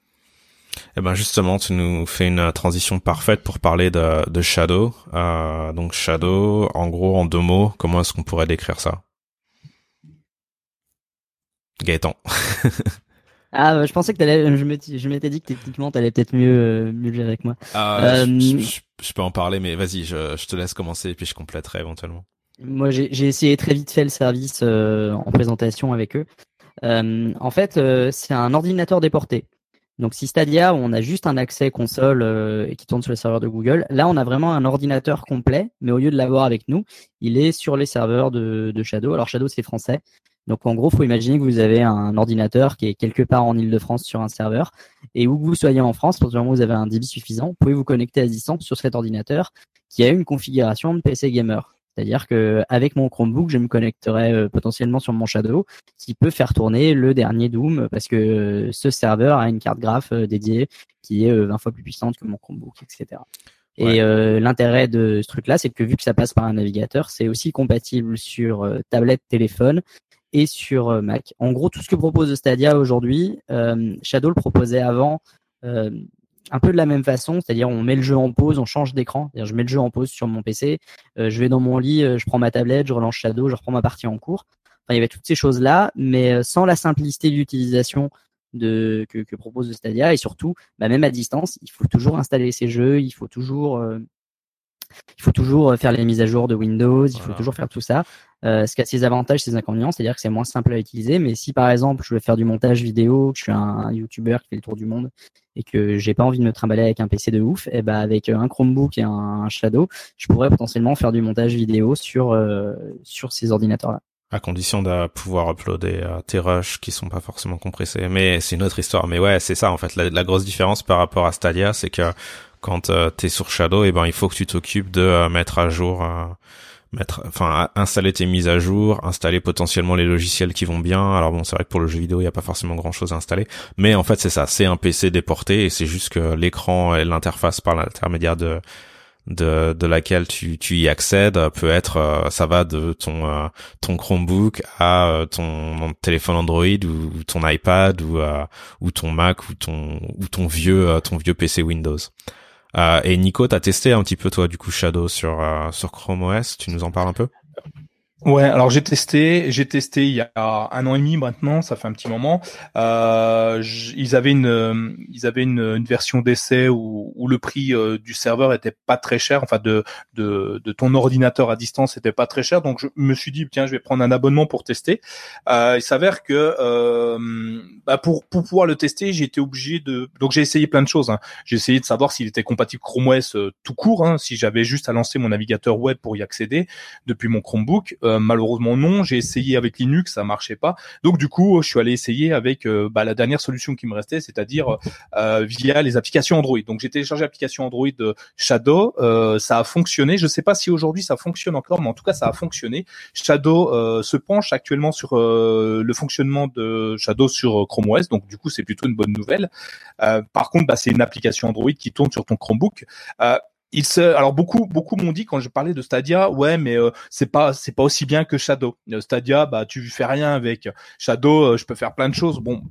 Eh ben justement, tu nous fais une transition parfaite pour parler de, de Shadow. Euh, donc Shadow, en gros, en deux mots, comment est-ce qu'on pourrait décrire ça? Gaëtan. ah, je pensais que t'allais, je m'étais dit que techniquement t'allais peut-être mieux, mieux gérer avec moi. Euh, je, je, peux en parler, mais vas-y, je, je te laisse commencer et puis je compléterai éventuellement. Moi, j'ai essayé très vite fait le service euh, en présentation avec eux. Euh, en fait, euh, c'est un ordinateur déporté. Donc, si Stadia, on a juste un accès console et qui tourne sur les serveurs de Google, là, on a vraiment un ordinateur complet, mais au lieu de l'avoir avec nous, il est sur les serveurs de, de Shadow. Alors, Shadow, c'est français. Donc, en gros, faut imaginer que vous avez un ordinateur qui est quelque part en Ile-de-France sur un serveur, et où que vous soyez en France, pour vous avez un débit suffisant, vous pouvez vous connecter à distance sur cet ordinateur qui a une configuration de PC gamer. C'est-à-dire que avec mon Chromebook, je me connecterai euh, potentiellement sur mon Shadow, qui peut faire tourner le dernier Doom, parce que euh, ce serveur a une carte graphe euh, dédiée qui est 20 fois plus puissante que mon Chromebook, etc. Et l'intérêt de ce truc-là, c'est que vu que ça passe par un navigateur, c'est aussi compatible sur tablette, téléphone et sur Mac. En gros, tout ce que propose Stadia aujourd'hui, Shadow le proposait avant un peu de la même façon, c'est-à-dire on met le jeu en pause, on change d'écran, je mets le jeu en pause sur mon PC, euh, je vais dans mon lit, euh, je prends ma tablette, je relance Shadow, je reprends ma partie en cours. Il y avait toutes ces choses-là, mais euh, sans la simplicité d'utilisation que, propose Stadia et surtout, bah, même à distance, il faut toujours installer ces jeux, il faut toujours il faut toujours faire les mises à jour de Windows, il faut toujours faire tout ça. Euh, ce qui a ses avantages, ses inconvénients, c'est-à-dire que c'est moins simple à utiliser. Mais si par exemple je veux faire du montage vidéo, que je suis un, YouTuber qui fait le tour du monde et que j'ai pas envie de me trimballer avec un PC de ouf, et eh ben avec un Chromebook et un, Shadow, je pourrais potentiellement faire du montage vidéo sur euh, sur ces ordinateurs-là. À condition de pouvoir uploader euh, tes rushs qui sont pas forcément compressés. Mais c'est une autre histoire. Mais ouais, c'est ça en fait. La, grosse différence par rapport à Stadia, c'est que quand euh, tu es sur Shadow, eh ben il faut que tu t'occupes de mettre à jour mettre, enfin, installer tes mises à jour, installer potentiellement les logiciels qui vont bien. Alors bon, c'est vrai que pour le jeu vidéo, il n'y a pas forcément grand chose à installer, mais en fait, c'est ça, c'est un PC déporté et c'est juste que l'écran et l'interface par l'intermédiaire de de, de laquelle tu, tu y accèdes peut être euh, ça va de ton euh, ton Chromebook à euh, ton téléphone Android ou, ton iPad ou ou ton Mac ou ton ou ton vieux ton vieux PC Windows. Et Nico, t'as testé un petit peu toi du coup Shadow sur sur Chrome OS. Tu nous en parles un peu? Ouais, alors j'ai testé, j'ai testé il y a un an et demi maintenant, ça fait un petit moment. Euh, ils avaient une, ils avaient une, une version d'essai où, où, le prix euh, du serveur était pas très cher, enfin de, de, de ton ordinateur à distance était pas très cher, donc je me suis dit tiens je vais prendre un abonnement pour tester. Euh, il s'avère que euh, bah pour pour pouvoir le tester, j'ai été obligé de, donc j'ai essayé plein de choses. Hein. J'ai essayé de savoir s'il était compatible Chrome OS euh, tout court, hein, si j'avais juste à lancer mon navigateur web pour y accéder depuis mon Chromebook. Euh, malheureusement non. J'ai essayé avec Linux, ça marchait pas. Donc du coup, je suis allé essayer avec euh, bah, la dernière solution qui me restait, c'est-à-dire euh, via les applications Android. Donc j'ai téléchargé l'application Android Shadow, ça a fonctionné. Je sais pas si aujourd'hui ça fonctionne encore, mais en tout cas ça a fonctionné. Shadow se penche actuellement sur le fonctionnement de Shadow sur Chrome OS, donc du coup c'est plutôt une bonne nouvelle. par contre, bah, c'est une application Android qui tourne sur ton Chromebook il se, alors beaucoup, beaucoup m'ont dit quand je parlais de Stadia, ouais, mais euh, c'est pas, c'est pas aussi bien que Shadow. Euh, Stadia, bah tu fais rien avec Shadow. Euh, je peux faire plein de choses. Bon,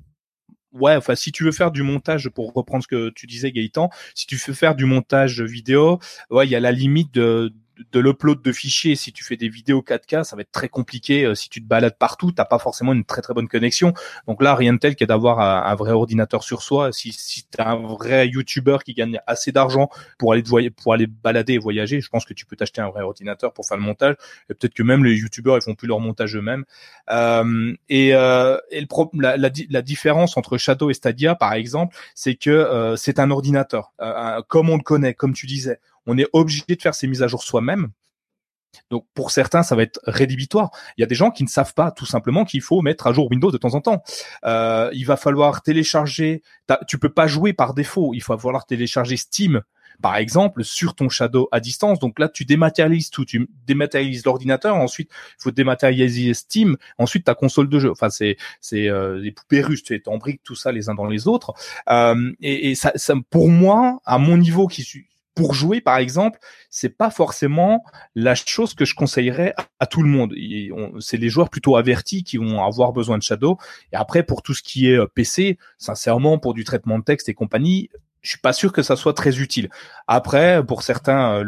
ouais, enfin si tu veux faire du montage, pour reprendre ce que tu disais Gaëtan, si tu veux faire du montage vidéo, ouais, il y a la limite de de l'upload de fichiers. Si tu fais des vidéos 4K, ça va être très compliqué. Euh, si tu te balades partout, t'as pas forcément une très très bonne connexion. Donc là, rien de tel qu'à d'avoir un, vrai ordinateur sur soi. Si, si tu as un vrai YouTuber qui gagne assez d'argent pour aller te pour aller balader et voyager, je pense que tu peux t'acheter un vrai ordinateur pour faire le montage. Et peut-être que même les YouTubers ils font plus leur montage eux-mêmes. Euh, et, euh, et le la, la, la, différence entre Shadow et Stadia, par exemple, c'est que euh, c'est un ordinateur, comme on le connaît, comme tu disais on est obligé de faire ces mises à jour soi-même. Donc pour certains, ça va être rédhibitoire. Il y a des gens qui ne savent pas tout simplement qu'il faut mettre à jour Windows de temps en temps. Euh, il va falloir télécharger. Tu peux pas jouer par défaut. Il va falloir télécharger Steam par exemple, sur ton Shadow à distance. Donc là, tu dématérialises tout, tu dématérialises l'ordinateur, ensuite il faut dématérialiser Steam, ensuite ta console de jeu. Enfin, c'est c'est euh, des poupées russes, tu embriques tout ça les uns dans les autres. Euh, et, et ça, ça, pour moi, à mon niveau qui suis pour jouer, par exemple, c'est pas forcément la chose que je conseillerais à, tout le monde. C'est les joueurs plutôt avertis qui vont avoir besoin de Shadow. Et après, pour tout ce qui est euh, PC, sincèrement, pour du traitement de texte et compagnie, je suis pas sûr que ça soit très utile. Après, pour certains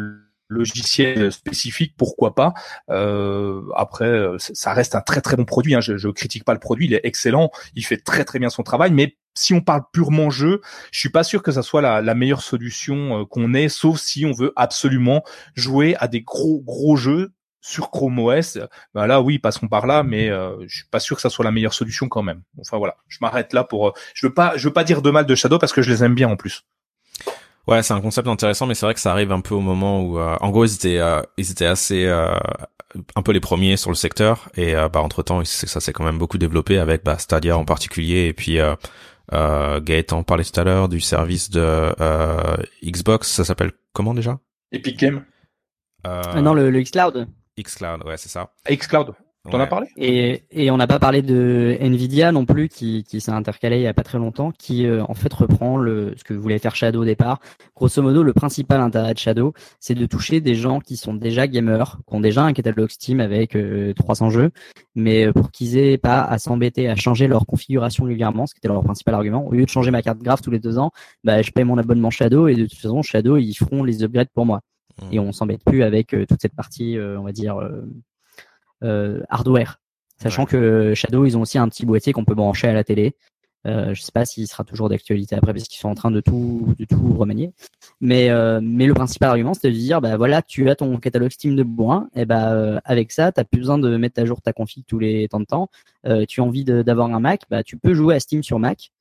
euh, logiciels spécifiques, pourquoi pas. Euh, après, ça reste un très très bon produit. Hein. Je, je critique pas le produit, il est excellent, il fait très très bien son travail, mais si on parle purement jeu, je suis pas sûr que ça soit la, meilleure solution euh, qu'on ait, sauf si on veut absolument jouer à des gros gros jeux sur Chrome OS. Ben là, oui, passons par là, mais euh, je suis pas sûr que ça soit la meilleure solution quand même. Enfin voilà, je m'arrête là pour. Euh, je veux pas, je veux pas dire de mal de Shadow parce que je les aime bien en plus. Ouais, c'est un concept intéressant, mais c'est vrai que ça arrive un peu au moment où, en gros, ils étaient, ils étaient assez un peu les premiers sur le secteur et bah entre temps ça s'est quand même beaucoup développé avec bah, Stadia en particulier et puis euh, Gaëtan parlait tout à l'heure du service de euh, Xbox, ça s'appelle comment déjà? Epic Game. Euh, ah non, le, le xCloud. xCloud, ouais, c'est ça. xCloud. T'en as parlé? Et, et on n'a pas parlé de Nvidia non plus, qui, qui s'est intercalé il y a pas très longtemps, qui euh, en fait reprend le, ce que voulait faire Shadow au départ. Grosso modo, le principal intérêt de Shadow, c'est de toucher des gens qui sont déjà gamers, qui ont déjà un catalogue Steam avec 300 euh, jeux, mais euh, pour qu'ils aient pas à s'embêter à changer leur configuration régulièrement, ce qui était leur principal argument. Au lieu de changer ma carte graphe tous les deux ans, bah, je paye mon abonnement Shadow et de toute façon, Shadow, ils feront les upgrades pour moi. Mmh. Et on s'embête plus avec toute cette partie, on va dire euh, hardware. Sachant que Shadow, ils ont aussi un petit boîtier qu'on peut brancher à la télé. Euh, je sais pas s'il sera toujours d'actualité après parce qu'ils sont en train de tout de tout remanier. Mais euh, mais le principal argument c'est de dire bah voilà tu as ton catalogue Steam de bois et bah euh, avec ça t'as plus besoin de mettre à jour ta config tous les temps de temps. Euh, tu as envie d'avoir un Mac bah tu peux jouer à Steam sur Mac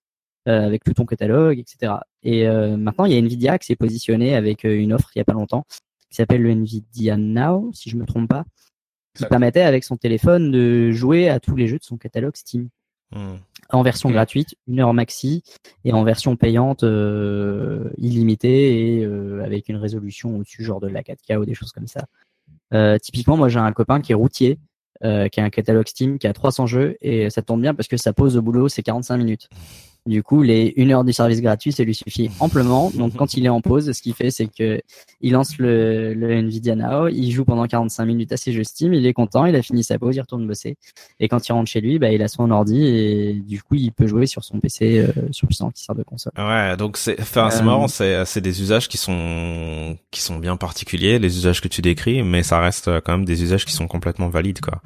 euh, avec tout ton catalogue etc. Et maintenant il y a Nvidia qui s'est positionné avec une offre il y a pas longtemps qui s'appelle le Nvidia Now si je me trompe pas qui permettait avec son téléphone de jouer à tous les jeux de son catalogue Steam. Hmm. En version gratuite, une heure maxi, et en version payante euh, illimitée et euh, avec une résolution au-dessus, genre de la 4K ou des choses comme ça. Euh, typiquement, moi j'ai un copain qui est routier, qui a un catalogue Steam qui a 300 jeux, et ça tombe bien parce que sa pause au boulot c'est 45 minutes. Du coup, les une heure du service gratuit, ça lui suffit amplement. Donc, quand il est en pause, ce qu'il fait, c'est que il lance le, le Nvidia Now, il joue pendant 45 minutes à ses jeux Steam, il est content, il a fini sa pause, il retourne bosser. Et quand il rentre chez lui, bah, il a son ordi et du coup, il peut jouer sur son PC euh, sur puissant qui sert de console. Ouais, donc c'est, enfin, c'est marrant, c'est, c'est des usages qui sont, qui sont bien particuliers, les usages que tu décris, mais ça reste quand même des usages qui sont complètement valides, quoi.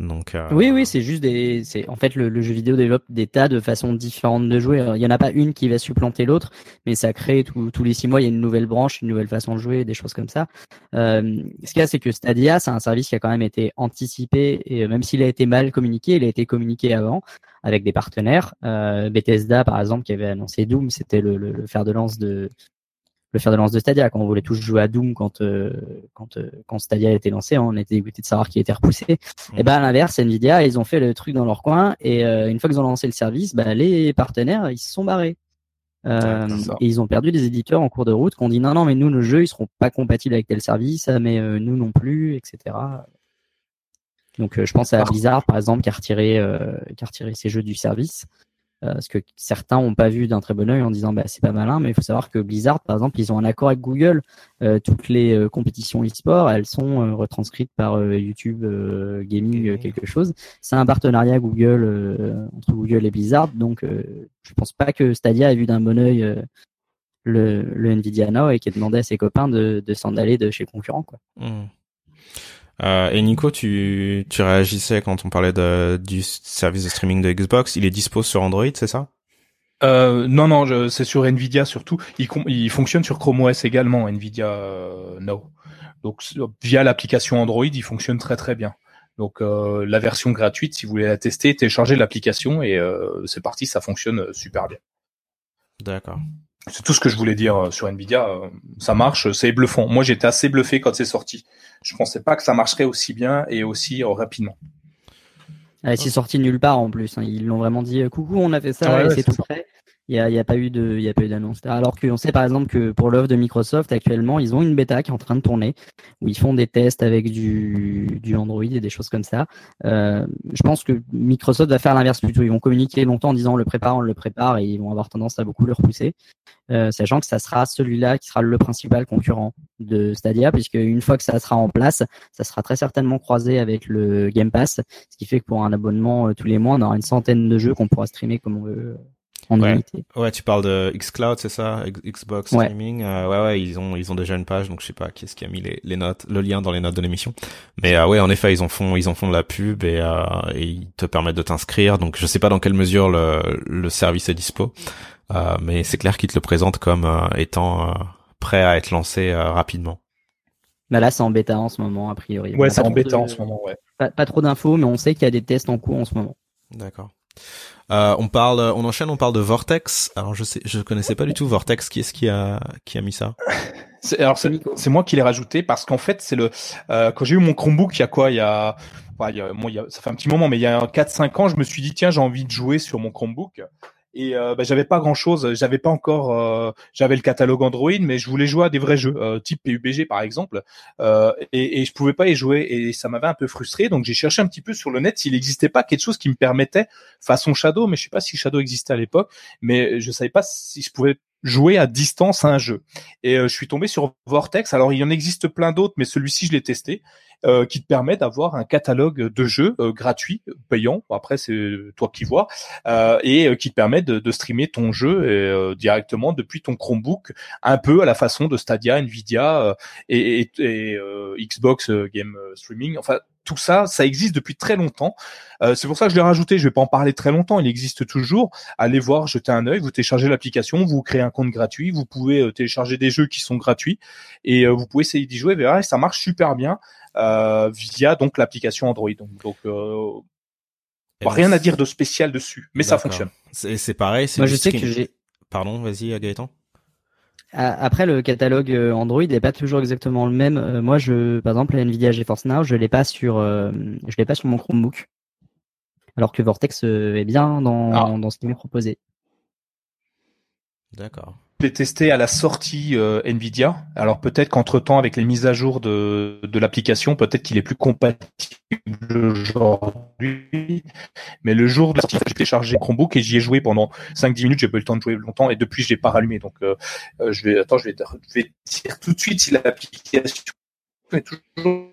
Donc, euh... Oui, oui, c'est juste des. En fait le, jeu vidéo développe des tas de façons différentes de jouer. Il y en a pas une qui va supplanter l'autre, mais ça crée tous les six mois il y a une nouvelle branche, une nouvelle façon de jouer, des choses comme ça. Euh, ce qu'il y a, c'est que Stadia, c'est un service qui a quand même été anticipé et euh, même s'il a été mal communiqué, il a été communiqué avant avec des partenaires. Euh, Bethesda, par exemple, qui avait annoncé Doom, c'était le, le fer de lance de le fer de lance de Stadia. Quand on voulait tous jouer à Doom, quand euh, quand euh, quand Stadia a été lancé, hein, on était dégoûté de savoir qu'il était repoussé. Mm. Et ben à l'inverse, Nvidia, ils ont fait le truc dans leur coin et euh, une fois qu'ils ont lancé le service, bah, les partenaires ils se sont barrés. et ils ont perdu des éditeurs en cours de route qui ont dit non non mais nous nos jeux ils seront pas compatibles avec tel service, mais nous non plus, etc. Donc je pense à Blizzard par exemple qui a retiré qui a retiré ses jeux du service. Euh, parce que certains ont pas vu d'un très bon oeil en disant bah c'est pas malin, mais il faut savoir que Blizzard, par exemple, ils ont un accord avec Google. Euh, toutes les euh, compétitions e-sport, elles sont retranscrites par YouTube Gaming quelque chose. C'est un partenariat Google entre Google et Blizzard, donc je pense pas que Stadia ait vu d'un bon oeil le, le Nvidia Now et qui a demandé à ses copains de, de s'en aller de chez concurrents quoi. Mmh. Euh, et Nico, tu, tu réagissais quand on parlait de, du service de streaming de Xbox. Il est dispo sur Android, c'est ça? Euh, non, non, c'est sur Nvidia surtout. Il, il, fonctionne sur Chrome OS également, Nvidia euh, Now. Donc via l'application Android, il fonctionne très très bien. Donc euh, la version gratuite, si vous voulez la tester, téléchargez l'application et euh, c'est parti, ça fonctionne super bien. D'accord. C'est tout ce que je voulais dire euh, sur Nvidia. Euh, ça marche, c'est bluffant. Moi, j'étais assez bluffé quand c'est sorti. Je pensais pas que ça marcherait aussi bien et aussi euh, rapidement. c'est sorti nulle part en plus. Hein. Ils l'ont vraiment dit coucou, on a fait ça et c'est tout prêt. Il y a, y a, pas eu de, il a pas eu d'annonce. Alors qu'on sait par exemple que pour l'offre de Microsoft actuellement, ils ont une bêta qui est en train de tourner où ils font des tests avec du, du Android et des choses comme ça. Euh, je pense que Microsoft va faire l'inverse plutôt. Ils vont communiquer longtemps en disant on le prépare, on le prépare et ils vont avoir tendance à beaucoup le repousser, euh, sachant que ça sera celui-là qui sera le principal concurrent de Stadia puisque une fois que ça sera en place, ça sera très certainement croisé avec le Game Pass, ce qui fait que pour un abonnement euh, tous les mois, on aura une centaine de jeux qu'on pourra streamer comme on veut ouais. Ouais, tu parles de xCloud, c'est ça, Xbox Streaming? Euh, ouais, ouais, ils ont ils ont déjà une page, donc je sais pas qui est-ce qui a mis les, les notes, le lien dans les notes de l'émission. Mais euh, ouais, en effet, ils en font ils en font de la pub et, euh, et ils te permettent de t'inscrire. Donc je sais pas dans quelle mesure le le service est dispo, euh, mais c'est clair qu'ils te le présentent comme euh, étant prêt à être lancé rapidement. Bah là, c'est en bêta en ce moment, a priori. Ouais, c'est en bêta en ce moment, ouais. Pas, pas trop d'infos, mais on sait qu'il y a des tests en cours en ce moment. D'accord. Euh, on parle, on enchaîne, on parle de Vortex. Alors je sais, je connaissais pas du tout Vortex. Qui est-ce qui a qui a mis ça? Alors c'est moi qui l'ai rajouté parce qu'en fait c'est le euh, quand j'ai eu mon Chromebook il y a quoi? Il y a, il y a, ça fait un petit moment mais il y a 4-5 ans je me suis dit tiens j'ai envie de jouer sur mon Chromebook et euh, bah, j'avais pas grand chose j'avais pas encore euh, j'avais le catalogue Android mais je voulais jouer à des vrais jeux euh, type PUBG par exemple euh, et, et je pouvais pas y jouer et ça m'avait un peu frustré donc j'ai cherché un petit peu sur le net s'il n'existait pas quelque chose qui me permettait façon Shadow mais je sais pas si Shadow existait à l'époque mais je savais pas si je pouvais jouer à distance à un jeu. Et je suis tombé sur Vortex. Alors il y en existe plein d'autres, mais celui-ci je l'ai testé. Euh, qui te permet d'avoir un catalogue de jeux euh, payants. Après, c'est toi qui vois, euh, et qui te permet de, streamer ton jeu directement depuis ton Chromebook, un peu à la façon de Stadia, Nvidia et, et, et Xbox Game Streaming. Enfin, tout ça, ça existe depuis très longtemps. Euh, c'est pour ça que je l'ai rajouté. Je vais pas en parler très longtemps. Il existe toujours. Allez voir, jetez un œil. Vous téléchargez l'application, vous créez un compte gratuit. Vous pouvez euh, télécharger des jeux qui sont gratuits et euh, vous pouvez essayer d'y jouer. Verrez, ça marche super bien via donc l'application Android. Donc, donc rien à dire de spécial dessus, mais ça fonctionne. C'est pareil. Moi, je sais que j'ai. Pardon, vas-y, Gaëtan. Après, le catalogue euh, Android n'est pas toujours exactement le même. Euh, moi, je, par exemple, la Nvidia GeForce Now, je l'ai pas sur, euh, je l'ai pas sur mon Chromebook, alors que Vortex est bien dans, ah. dans ce qui m'est proposé. D'accord. L'ai testé à la sortie euh, Nvidia. Alors peut-être qu'entre temps, avec les mises à jour de, de l'application, peut-être qu'il est plus compatible aujourd'hui. Mais le jour de la sortie, j'ai téléchargé Chromebook et j'y ai joué pendant 5-10 minutes. J'ai pas eu le temps de jouer longtemps et depuis, je l'ai pas rallumé. Donc euh, euh, je vais, attends, je vais, dire tout de suite si l'application est toujours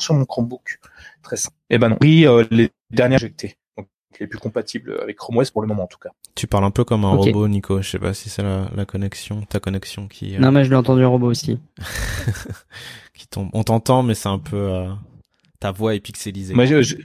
sur mon Chromebook. Très simple. Eh ben non. Oui, les dernières injectées qui est plus compatible avec Chrome OS pour le moment en tout cas. Tu parles un peu comme un robot, Nico. Je sais pas si c'est la, la, connexion, ta connexion qui. Euh... Non, mais je l'ai entendu un robot aussi. qui tombe. On t'entend, mais c'est un peu. Euh... Ta voix est pixelisée. Moi, je, je...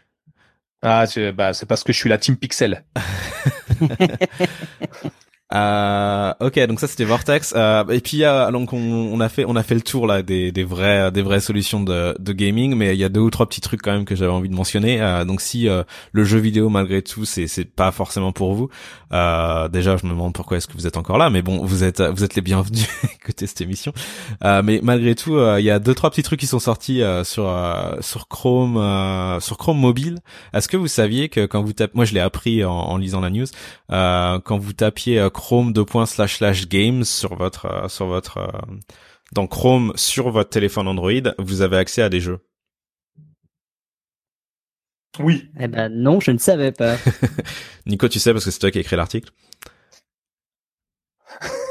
Ah, c'est bah, parce que je suis la team Pixel. Euh, ok, donc ça c'était Vortex. Euh, et puis euh, donc on, on, a fait on a fait le tour là des, des vraies des vraies solutions de, de gaming, mais il y a deux ou trois petits trucs quand même que j'avais envie de mentionner. Euh, donc si euh, le jeu vidéo malgré tout c'est c'est pas forcément pour vous, euh, déjà je me demande pourquoi est-ce que vous êtes encore là, mais bon vous êtes vous êtes les bienvenus écoutez cette émission. mais malgré tout il y a deux trois petits trucs qui sont sortis sur sur Chrome sur Chrome mobile. Est-ce que vous saviez que quand vous tapez, moi je l'ai appris en, en lisant la news, quand vous tapiez Chrome games sur votre euh, sur votre euh, dans Chrome sur votre téléphone Android, vous avez accès à des jeux. Oui. Eh ben non, je ne savais pas. Nico, tu sais parce que c'est toi qui as écrit l'article.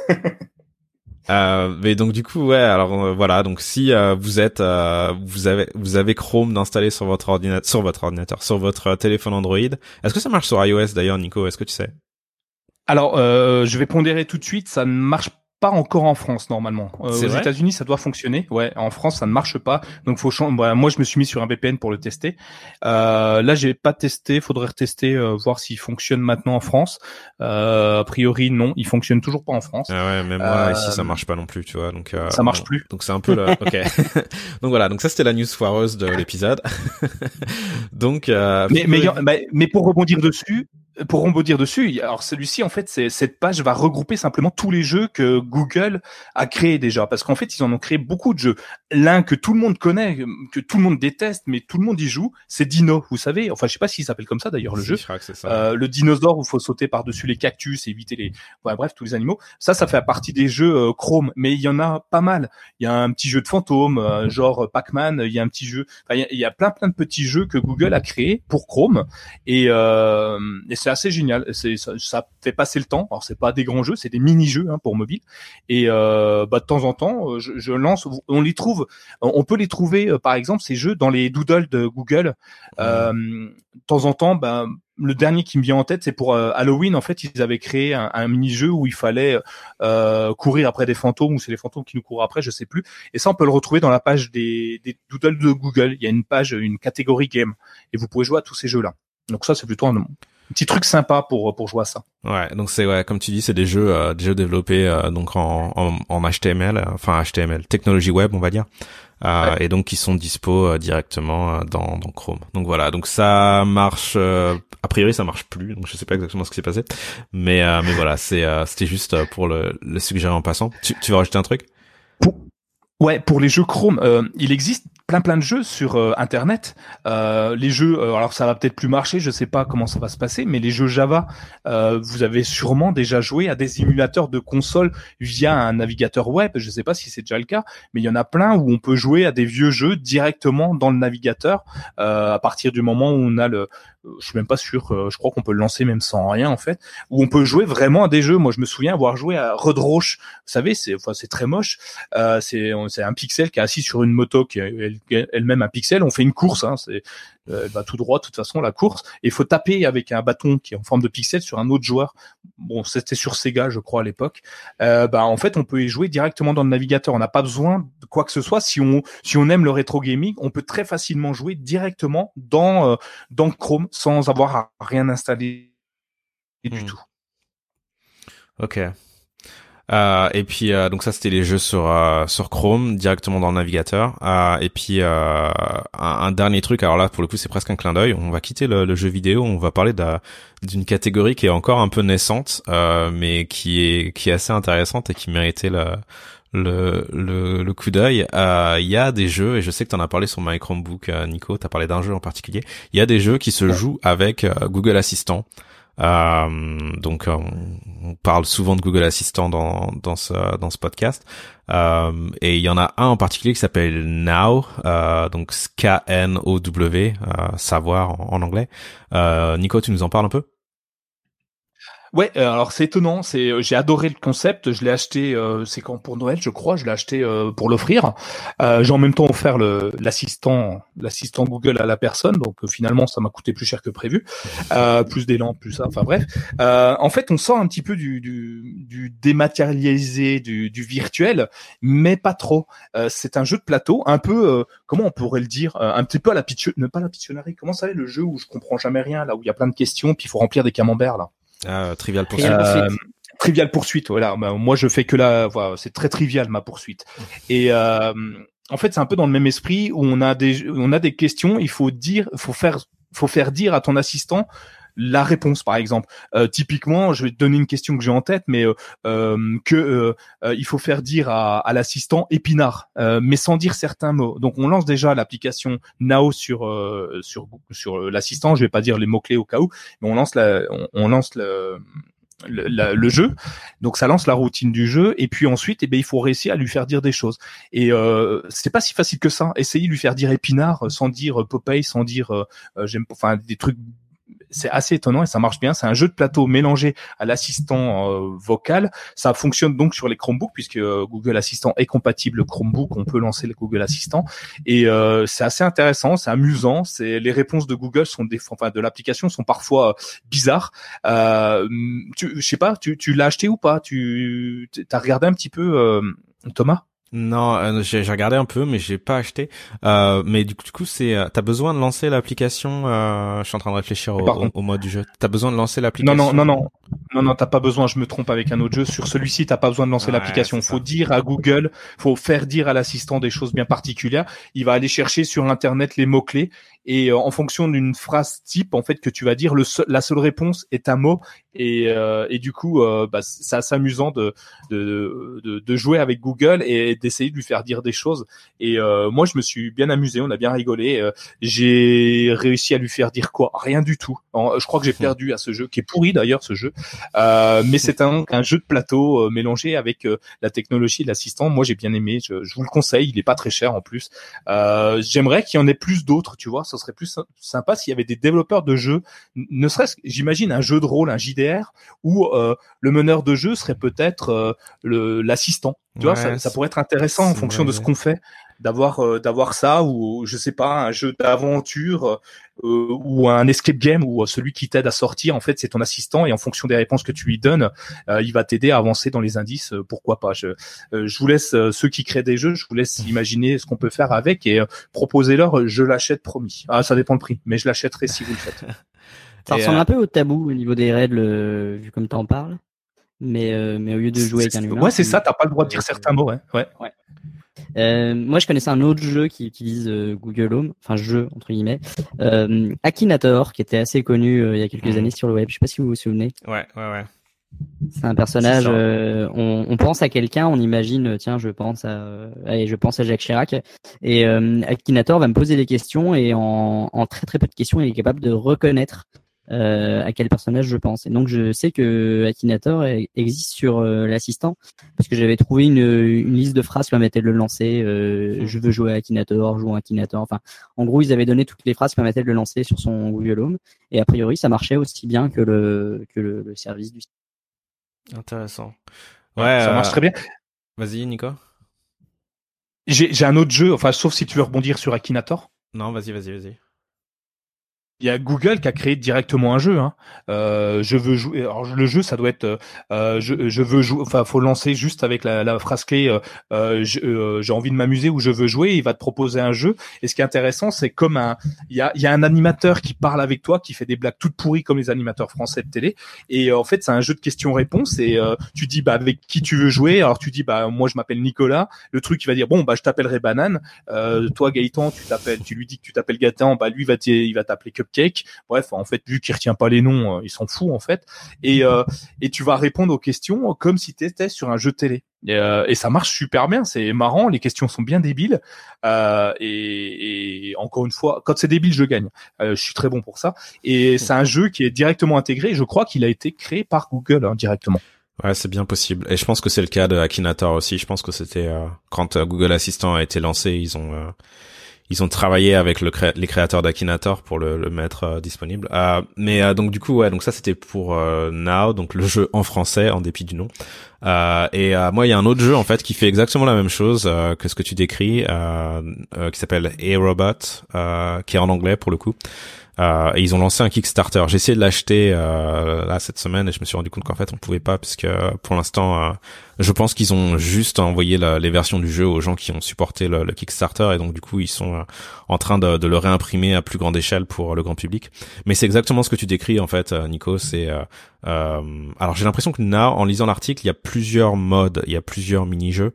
Euh, mais donc du coup ouais alors voilà donc si vous êtes vous avez vous avez Chrome d'installer sur votre ordinateur sur votre ordinateur sur votre téléphone Android est-ce que ça marche sur iOS d'ailleurs Nico est-ce que tu sais? Alors, euh, je vais pondérer tout de suite, ça ne marche pas encore en France normalement. Euh, aux États-Unis, ça doit fonctionner. Ouais, en France, ça ne marche pas. Donc, faut changer. moi, je me suis mis sur un VPN pour le tester. Euh, là, j'ai pas testé. Faudrait retester, euh, voir s'il fonctionne maintenant en France. Euh, a priori, non, il fonctionne toujours pas en France. Ah ouais, même moi ici, ça marche pas non plus, tu vois. Donc, ça marche plus. Donc, c'est un peu là. ok. donc voilà. Donc ça, c'était la news foireuse de l'épisode. donc. mais, mais, mais pour rebondir dessus, pour rebondir dessus, alors celui-ci en fait, c'est cette page va regrouper simplement tous les jeux que Google a créés déjà, parce qu'en fait ils en ont créé beaucoup de jeux. L'un que tout le monde connaît, que tout le monde déteste, mais tout le monde y joue, c'est Dino. Vous savez, enfin je sais pas s'il s'appelle comme ça d'ailleurs le jeu. Euh, le dinosaure où il faut sauter par dessus les cactus, et éviter les, bref tous les animaux. Ça, ça fait partie des jeux euh, Chrome, mais il y en a pas mal. Il y a un petit jeu de fantôme, euh, genre Pac-Man. Il y a un petit jeu, il y, a, y, a plein plein de petits jeux que Google a créés pour Chrome et, euh, et c'est assez génial. C'est ça, ça, fait passer le temps. Alors c'est pas des grands jeux, c'est des mini-jeux hein, pour mobile. Et euh, bah, de temps en temps, euh, je, je, lance. On les trouve. On peut les trouver, euh, par exemple, ces jeux dans les doodles de Google. Euh, de temps en temps, bah, le dernier qui me vient en tête, c'est pour euh, Halloween. En fait, ils avaient créé un, un mini-jeu où il fallait euh, courir après des fantômes ou c'est les fantômes qui nous courent après, je sais plus. Et ça, on peut le retrouver dans la page des, des doodles de Google. Il y a une page, une catégorie game, et vous pouvez jouer à tous ces jeux-là. Donc ça, c'est plutôt un, petit truc sympa pour pour jouer à ça. Ouais, donc c'est ouais, comme tu dis, c'est des jeux euh, des jeux développés euh, donc en, en, en HTML, enfin HTML, technologie web, on va dire. Euh, et donc qui sont dispo euh, directement dans, dans Chrome. Donc voilà, donc ça marche. a priori, ça marche plus. Donc je sais pas exactement ce qui s'est passé, mais mais voilà, c'est c'était juste pour le, le suggérer en passant. Tu, tu veux rajouter un truc? Ouais, pour les jeux Chrome, euh, il existe plein plein de jeux sur euh, internet. Euh, les jeux, alors ça va peut-être plus marcher, je sais pas comment ça va se passer, mais les jeux Java, vous avez sûrement déjà joué à des émulateurs de console via un navigateur web. Je sais pas si c'est déjà le cas, mais il y en a plein où on peut jouer à des vieux jeux directement dans le navigateur à partir du moment où on a le, je suis même pas sûr, euh, je crois qu'on peut le lancer même sans rien en fait, où on peut jouer vraiment à des jeux. Moi, je me souviens avoir joué à Redroche. Vous savez, c'est enfin c'est très moche. Euh, c'est c'est un pixel qui est assis sur une moto qui est elle-même un pixel. On fait une course. Hein, c'est euh, elle va tout droit de toute façon la course et il faut taper avec un bâton qui est en forme de pixel sur un autre joueur bon c'était sur Sega je crois à l'époque euh, bah en fait on peut y jouer directement dans le navigateur on n'a pas besoin de quoi que ce soit si on si on aime le rétro gaming on peut très facilement jouer directement dans euh, dans Chrome sans avoir à rien installer du hmm. tout ok euh, et puis euh, donc ça c'était les jeux sur euh, sur Chrome directement dans le navigateur. et puis un, dernier truc. Alors là pour le coup c'est presque un clin d'œil. On va quitter le, jeu vidéo. On va parler d'une catégorie qui est encore un peu naissante, mais qui est qui est assez intéressante et qui méritait le le, le, le coup d'œil. Il y a des jeux, et je sais que tu en as parlé sur My Chromebook, Nico, tu as parlé d'un jeu en particulier. Il y a des jeux qui se jouent avec Google Assistant. Euh, donc euh, on, parle souvent de Google Assistant dans dans ce dans ce podcast. Euh, et il y en a un en particulier qui s'appelle Now, euh, donc K N O W, euh, savoir en, en anglais. Nico, tu nous en parles un peu? Ouais, euh, alors c'est étonnant. C'est euh, j'ai adoré le concept. Je l'ai acheté. Euh, c'est quand pour Noël, je crois. Je l'ai acheté pour l'offrir. j'ai en même temps offert le l'assistant l'assistant Google à la personne. Donc finalement, ça m'a coûté plus cher que prévu. plus d'élan, plus ça. Enfin bref. en fait, on sort un petit peu du du, du dématérialisé, du, du virtuel, mais pas trop. c'est un jeu de plateau, un peu comment on pourrait le dire, un petit peu à la ne pas la Pictionary. Comment ça le jeu où je comprends jamais rien, là où il y a plein de questions, puis il faut remplir des camemberts là. Ah, trivial poursuite. Euh, trivial poursuite, voilà. Bah, moi, je fais que la, voilà, c'est très trivial ma poursuite. Et euh, en fait, c'est un peu dans le même esprit où on a des, on a des questions. Il faut dire, faut faire, faut faire dire à ton assistant la réponse par exemple euh, typiquement je vais te donner une question que j'ai en tête mais euh, euh que euh, il faut faire dire à, à l'assistant épinard mais sans dire certains mots donc on lance déjà l'application Nao sur sur sur l'assistant je vais pas dire les mots clés au cas où mais on lance la on lance le le, le, jeu. Donc ça lance la routine du jeu et puis ensuite, eh ben, il faut réussir à lui faire dire des choses. Et euh, c'est pas si facile que ça. Essayer de lui faire dire épinard sans dire Popeye, sans dire euh, j'aime, enfin des trucs c'est assez étonnant et ça marche bien. C'est un jeu de plateau mélangé à l'assistant euh, vocal. Ça fonctionne donc sur les Chromebooks puisque euh, Google Assistant est compatible Chromebook. On peut lancer le Google Assistant et euh, c'est assez intéressant, c'est amusant. C'est les réponses de Google sont des, enfin de l'application sont parfois bizarres. tu, je sais pas, tu, tu l'as acheté ou pas? Tu as regardé un petit peu Thomas? Non, euh, j'ai regardé un peu, mais j'ai pas acheté. Euh, mais du coup, du coup, c'est, euh, t'as besoin de lancer l'application. Euh, je suis en train de réfléchir au, au, mode du jeu. T'as besoin de lancer l'application. Non, non, non, non, non, non, t'as pas besoin. Je me trompe avec un autre jeu. Sur celui-ci, t'as pas besoin de lancer l'application. Faut dire à Google, faut faire dire à l'assistant des choses bien particulières. Il va aller chercher sur internet les mots clés et euh, en fonction d'une phrase type en fait que tu vas dire, le la seule réponse est un mot et, euh, et du coup euh, bah, c'est assez amusant de, de, de, de, jouer avec Google et d'essayer de lui faire dire des choses. Et moi je me suis bien amusé, on a bien rigolé. j'ai réussi à lui faire dire quoi? Rien du tout. je crois que j'ai perdu à ce jeu qui est pourri d'ailleurs ce jeu, mais c'est un, un jeu de plateau mélangé avec la technologie de l'assistant. Moi j'ai bien aimé, je, je, vous le conseille. Il est pas très cher en plus. J'aimerais qu'il y en ait plus d'autres, tu vois ce serait plus sympa s'il y avait des développeurs de jeux, ne serait-ce, j'imagine un jeu de rôle, un JDR, où euh, le meneur de jeu serait peut-être euh, l'assistant. Tu vois, ça, ça, pourrait être intéressant en fonction de ce qu'on fait d'avoir euh, d'avoir ça ou je sais pas un jeu d'aventure euh, ou un escape game où celui qui t'aide à sortir en fait c'est ton assistant et en fonction des réponses que tu lui donnes euh, il va t'aider à avancer dans les indices pourquoi pas. Je je vous laisse ceux qui créent des jeux je vous laisse imaginer ce qu'on peut faire avec et proposez-leur je l'achète promis. Ah ça dépend le prix mais je l'achèterai si vous le faites. Ça ressemble un peu au tabou au niveau des règles vu comme tu en parles mais mais au lieu de jouer avec un humain ouais c'est ça t'as pas le droit de dire certains mots ouais ouais, ouais. Euh, moi, je connaissais un autre jeu qui utilise euh, Google Home, enfin jeu entre guillemets, euh, Akinator, qui était assez connu il y a quelques hmm. années sur le web. Je sais pas si vous vous souvenez. Ouais, ouais, ouais. C'est un personnage. On, on, pense à quelqu'un, on imagine, tiens, je pense à, allez, je pense à Jacques Chirac. Et Akinator va me poser des questions et en, en très très peu de questions, il est capable de reconnaître euh, à quel personnage je pense. Et donc je sais que Akinator existe sur euh, l'assistant parce que j'avais trouvé une, une, liste de phrases qui permettaient de le lancer. Euh, je veux jouer à Akinator, joue à Akinator. Enfin, en gros, ils avaient donné toutes les phrases qui permettaient de le lancer sur son Google Home. Et a priori, ça marchait aussi bien que le que le, service du. Intéressant. Ouais, ça marche très bien. Vas-y, Nico. J'ai un autre jeu, enfin, sauf si tu veux rebondir sur Akinator. Non, vas-y, vas-y, vas-y il y a Google qui a créé directement un jeu. Hein. Euh, je veux jouer. Alors le jeu, ça doit être. Euh, je, je, veux jouer. Enfin, faut lancer juste avec la, la phrase clé. Euh, euh, euh, j'ai envie de m'amuser ou je veux jouer. Il va te proposer un jeu. Et ce qui est intéressant, c'est comme un. Il y a, y a un animateur qui parle avec toi, qui fait des blagues toutes pourries comme les animateurs français de télé. Et en fait, c'est un jeu de questions-réponses. Et tu dis bah avec qui tu veux jouer. Alors tu dis bah moi je m'appelle Nicolas. Le truc il va dire bon bah je t'appellerai Banane. toi Gaëtan, tu t'appelles. Tu lui dis que tu t'appelles Gaëtan. Bah lui va il va t'appeler cake. Bref, en fait, vu qu'il retient pas les noms, euh, il s'en fout en fait. Et euh, et tu vas répondre aux questions comme si tu étais sur un jeu télé. Et, euh, et, ça marche super bien, c'est marrant, les questions sont bien débiles. Euh, et, et, encore une fois, quand c'est débile, je gagne. Euh, je suis très bon pour ça. Et c'est un jeu qui est directement intégré. Je crois qu'il a été créé par Google hein, directement. Ouais, c'est bien possible. Et je pense que c'est le cas de Akinator aussi. Je pense que c'était quand Google Assistant a été lancé, ils ont ils ont travaillé avec le les créateurs d'Akinator pour le, le mettre euh, disponible. Euh, mais euh, donc du coup, ouais, donc ça c'était pour euh, Now, donc le jeu en français en dépit du nom. et moi, il y a un autre jeu en fait qui fait exactement la même chose que ce que tu décris, qui s'appelle A-Robot, qui est en anglais pour le coup. Euh, et ils ont lancé un Kickstarter. J'ai essayé de l'acheter euh, là cette semaine et je me suis rendu compte qu'en fait on pouvait pas puisque pour l'instant, euh, je pense qu'ils ont juste envoyé les versions du jeu aux gens qui ont supporté le, Kickstarter et donc du coup ils sont euh, en train de, le réimprimer à plus grande échelle pour le grand public. Mais c'est exactement ce que tu décris en fait, euh, Nico. C'est alors j'ai l'impression que là, en lisant l'article, il y a plusieurs modes, il y a plusieurs mini-jeux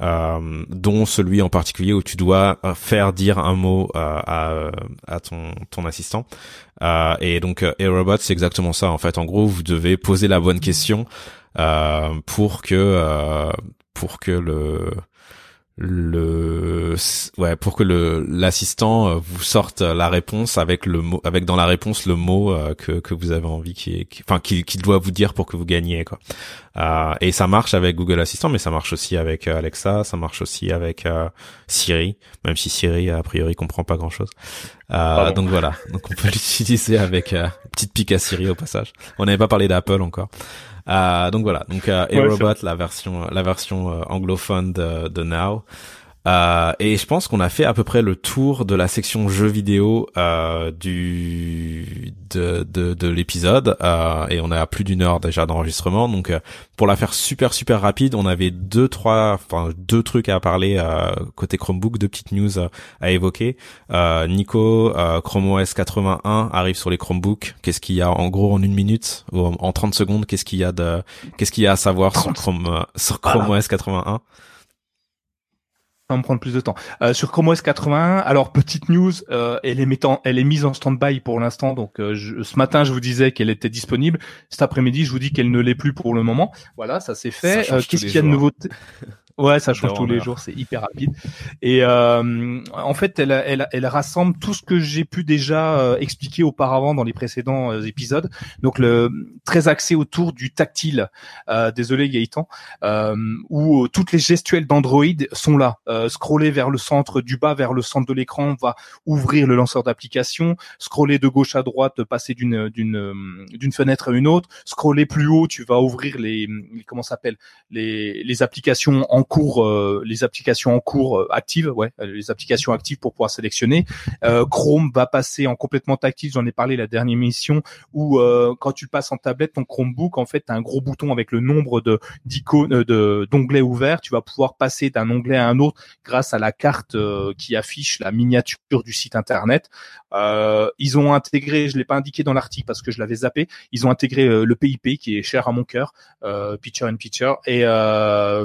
euh, dont celui en particulier où tu dois euh, faire dire un mot euh, à, à ton, ton assistant. Et donc, robot c'est exactement ça. En fait, en gros, vous devez poser la bonne question pour que pour que le le ouais pour que le l'assistant euh, vous sorte la réponse avec le mot avec dans la réponse le mot euh, que que vous avez envie qui enfin qui qui doit vous dire pour que vous gagniez quoi. Euh, et ça marche avec Google Assistant mais ça marche aussi avec euh, Alexa ça marche aussi avec Siri même si Siri a priori comprend pas grand chose donc voilà. Donc on peut l'utiliser avec petite pique à Siri au passage. On n'avait pas parlé d'Apple encore. euh, donc voilà, donc euh, Robot, la version la version euh, anglophone de, de Now. Euh, et je pense qu'on a fait à peu près le tour de la section jeux vidéo euh, du de de, de l'épisode euh, et on a plus d'une heure déjà d'enregistrement. Donc euh, pour la faire super super rapide, on avait deux trois enfin deux trucs à parler euh, côté Chromebook, deux petites news à évoquer. Nico, Chrome OS 81 arrive sur les Chromebooks. Qu'est-ce qu'il y a en gros en une minute ou en 30 secondes? Qu'est-ce qu'il y a de qu'est-ce qu'il y a à savoir sur Chrome sur Chrome OS 81 va me prendre plus de temps. Euh, sur Chrome OS 81, alors petite news, euh, elle est mettant, elle est mise en stand-by pour l'instant. Donc euh, ce matin, je vous disais qu'elle était disponible. Cet après-midi, je vous dis qu'elle ne l'est plus pour le moment. Voilà, ça s'est fait. Qu'est-ce qu'il y a de nouveau Ouais, ça change tous les jours, c'est hyper rapide. Et euh, en fait, elle, elle, elle, rassemble tout ce que j'ai pu déjà euh, expliquer auparavant dans les précédents euh, épisodes. Donc, le très axé autour du tactile. Euh, désolé Gaëtan, où toutes les gestuelles d'Android sont là. scroller vers le centre, du bas vers le centre de l'écran, va ouvrir le lanceur d'application. Scroller de gauche à droite, passer d'une d'une d'une fenêtre à une autre. Scroller plus haut, tu vas ouvrir les, les comment s'appelle les les applications en cours, euh, les applications en cours euh, actives, ouais, les applications actives pour pouvoir sélectionner. Euh, Chrome va passer en complètement tactile. J'en ai parlé la dernière émission où quand tu passes en tablette, ton Chromebook, en fait, as un gros bouton avec le nombre d'icônes, de d'onglets ouverts. Tu vas pouvoir passer d'un onglet à un autre grâce à la carte qui affiche la miniature du site internet. Ils ont intégré, je l'ai pas indiqué dans l'article parce que je l'avais zappé. Ils ont intégré le PIP qui est cher à mon cœur, Picture in Picture, et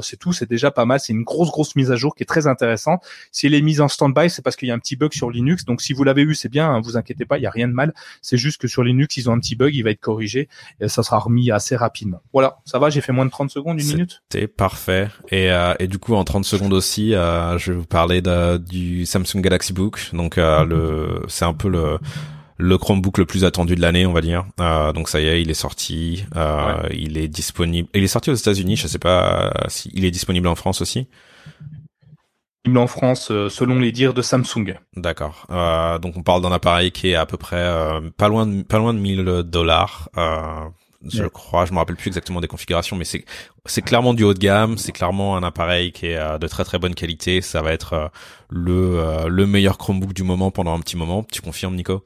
c'est tout. C'est déjà pas mal. C'est une grosse grosse mise à jour qui est très intéressante. Si elle est mise en stand-by, c'est parce qu'il y a un petit bug sur Linux. Donc si vous l'avez eu, c'est bien. Hein, vous inquiétez pas, il y a rien de mal. C'est juste que sur Linux, ils ont un petit bug, il va être corrigé et ça sera remis assez rapidement. Voilà, ça va. J'ai fait moins de 30 secondes, une minute? C'était parfait. Et euh, et du coup en 30 secondes aussi, euh, je vais vous parler de, du Samsung Galaxy Book. Donc euh, le c'est un peu le le Chromebook le plus attendu de l'année, on va dire. Euh, donc ça y est, il est sorti. Euh, Il est disponible. Il est sorti aux États-Unis. Je sais pas si il est disponible en France aussi. En France, euh, selon les dires de Samsung. D'accord. Euh, donc on parle d'un appareil qui est à peu près euh, pas loin de pas loin de 1000 dollars. Je crois, je me rappelle plus exactement des configurations, mais c'est c'est clairement du haut de gamme. C'est clairement un appareil qui est de très très bonne qualité. Ça va être le le meilleur Chromebook du moment pendant un petit moment. Tu confirmes, Nico?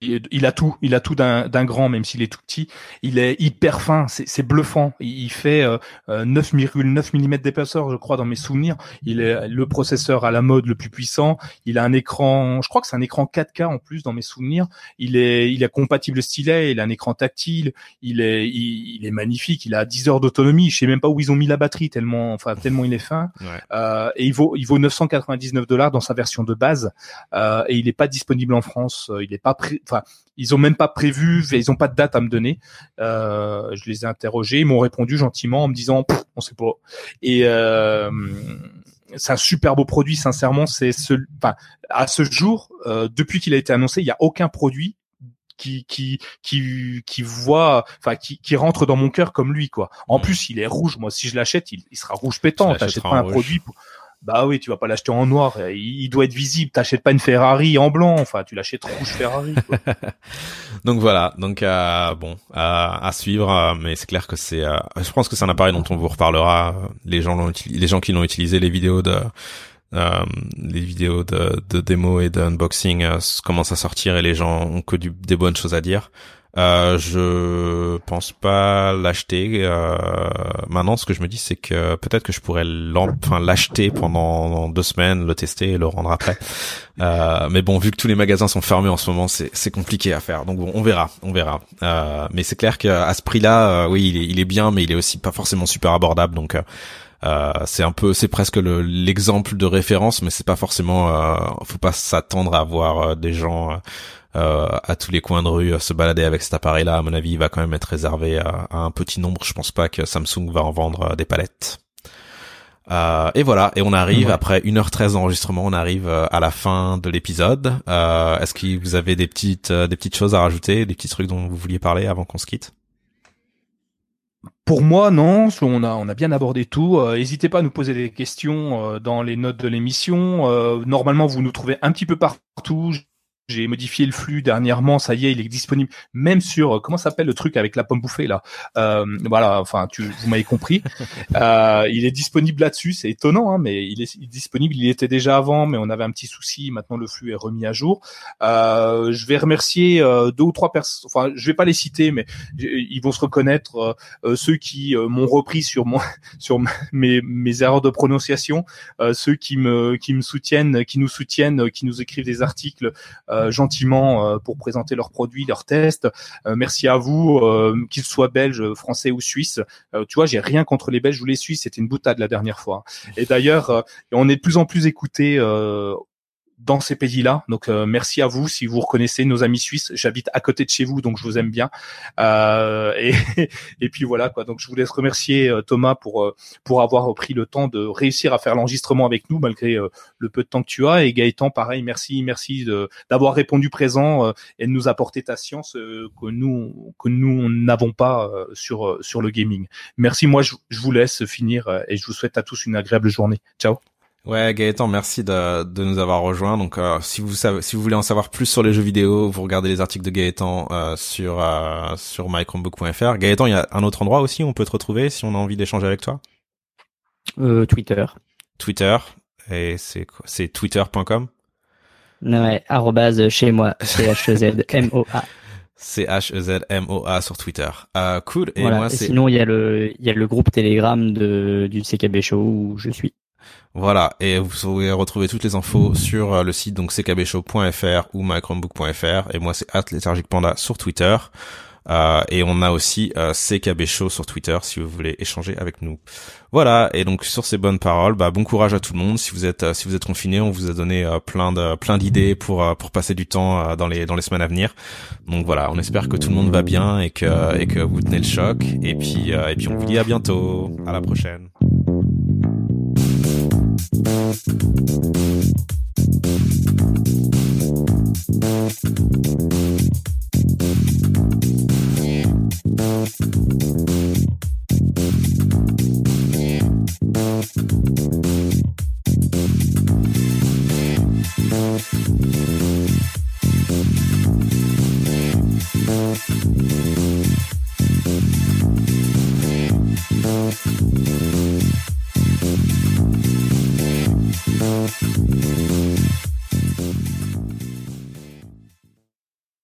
Il a tout, il a tout d'un grand, même s'il est tout petit. Il est hyper fin, c'est bluffant. Il fait euh, 9,9 euh, mm d'épaisseur, je crois, dans mes souvenirs. Il est le processeur à la mode le plus puissant. Il a un écran, je crois que c'est un écran 4K en plus dans mes souvenirs. Il est, il est compatible stylet. Il a un écran tactile. Il est, il, est magnifique. Il a 10 heures d'autonomie. Je sais même pas où ils ont mis la batterie tellement, enfin tellement il est fin. Euh, et il vaut, il vaut 999 dollars dans sa version de base. Euh, et il n'est pas disponible en France. Il n'est pas prêt enfin, ils ont même pas prévu, ils ont pas de date à me donner. Euh, je les ai interrogés, ils m'ont répondu gentiment en me disant, on sait pas. Et euh, c'est un super beau produit, sincèrement. C'est ce, enfin, à ce jour, euh, depuis qu'il a été annoncé, il n'y a aucun produit qui qui qui qui voit enfin qui qui rentre dans mon cœur comme lui quoi. En mm. plus, il est rouge. Moi, si je l'achète, il, sera rouge pétant. T'achètes pas un produit pour, bah oui, tu vas pas l'acheter en noir, il doit être visible. T'achètes pas une Ferrari en blanc, enfin tu l'achètes rouge Ferrari. donc voilà, donc euh, bon, à suivre, euh, mais c'est clair que c'est, euh, je pense que c'est un appareil dont on vous reparlera. Les gens l'ont, les gens qui l'ont utilisé, les vidéos de les vidéos de, démo et d'unboxing commencent à sortir et les gens ont que des bonnes choses à dire. Euh, je pense pas l'acheter. Euh, maintenant, ce que je me dis, c'est que peut-être que je pourrais l'acheter pendant deux semaines, le tester et le rendre après. Euh, mais bon, vu que tous les magasins sont fermés en ce moment, c'est compliqué à faire. Donc bon, on verra, on verra. Euh, mais c'est clair qu'à ce prix-là, euh, oui, il est, il est bien, mais il est aussi pas forcément super abordable. Donc euh, c'est un peu, c'est presque l'exemple de référence, mais c'est pas forcément. Euh, faut pas s'attendre à voir des gens euh, à tous les coins de rue euh, se balader avec cet appareil-là. À mon avis, il va quand même être réservé à, un petit nombre. Je pense pas que Samsung va en vendre euh, des palettes. et voilà, et on arrive après 1h13 d'enregistrement, on arrive à la fin de l'épisode. Est-ce que vous avez des petites des petites choses à rajouter, des petits trucs dont vous vouliez parler avant qu'on se quitte? Pour moi, non. On a, on a bien abordé tout. N'hésitez pas à nous poser des questions dans les notes de l'émission. normalement, vous nous trouvez un petit peu partout. J'ai modifié le flux dernièrement, ça y est, il est disponible même sur euh, comment s'appelle le truc avec la pomme bouffée là. Euh, voilà, enfin, tu, vous m'avez compris. Euh, il est disponible là-dessus, c'est étonnant, hein, mais il est, disponible. Il était déjà avant, mais on avait un petit souci. Maintenant, le flux est remis à jour. Euh, je vais remercier euh, deux ou trois personnes. Enfin, je vais pas les citer, mais ils vont se reconnaître. Euh, ceux qui m'ont repris sur mon, sur mes, mes erreurs de prononciation, ceux qui me, qui me soutiennent, qui nous soutiennent, qui nous écrivent des articles. Euh, gentiment pour présenter leurs produits, leurs tests. merci à vous, qu'ils soient belges, français ou suisses. tu vois, j'ai rien contre les Belges ou les Suisses. C'était une boutade la dernière fois. Et d'ailleurs, on est de plus en plus écouté dans ces pays-là. Donc euh, merci à vous si vous reconnaissez nos amis suisses. J'habite à côté de chez vous, donc je vous aime bien. Euh, et, puis voilà quoi. Donc je vous laisse remercier euh, Thomas pour pour avoir pris le temps de réussir à faire l'enregistrement avec nous malgré le peu de temps que tu as. Et Gaëtan, pareil, merci merci d'avoir répondu présent et de nous apporter ta science que nous que nous n'avons pas sur sur le gaming. Merci. Moi je, je vous laisse finir et je vous souhaite à tous une agréable journée. Ciao. Ouais, Gaëtan, merci de, de nous avoir rejoints. Donc, euh, si vous savez, si vous voulez en savoir plus sur les jeux vidéo, vous regardez les articles de Gaëtan euh, sur euh, sur mychromebook.fr. Gaëtan, il y a un autre endroit aussi où on peut te retrouver si on a envie d'échanger avec toi? Euh, Twitter. Twitter et c'est c'est twitter.com. Ouais, arrobase chez moi, c h e z m o a. C H E Z M O A sur Twitter. Euh, cool. Et moi. Sinon, il y a le il y a le groupe Telegram de du CKB Show où je suis. Voilà, et vous pouvez retrouver toutes les infos sur euh, le site donc ckbshow.fr ou mychromebook.fr et moi c'est @léthargique sur Twitter. Euh, et on a aussi euh, sur Twitter si vous voulez échanger avec nous. Voilà. Et donc sur ces bonnes paroles, bah, bon courage à tout le monde. Si vous êtes si vous êtes confiné, on vous a donné plein de plein d'idées pour pour passer du temps dans les dans les semaines à venir. Donc voilà, on espère que tout le monde va bien et que et que vous tenez le choc. Et puis et puis on vous dit à bientôt. À la prochaine. Thank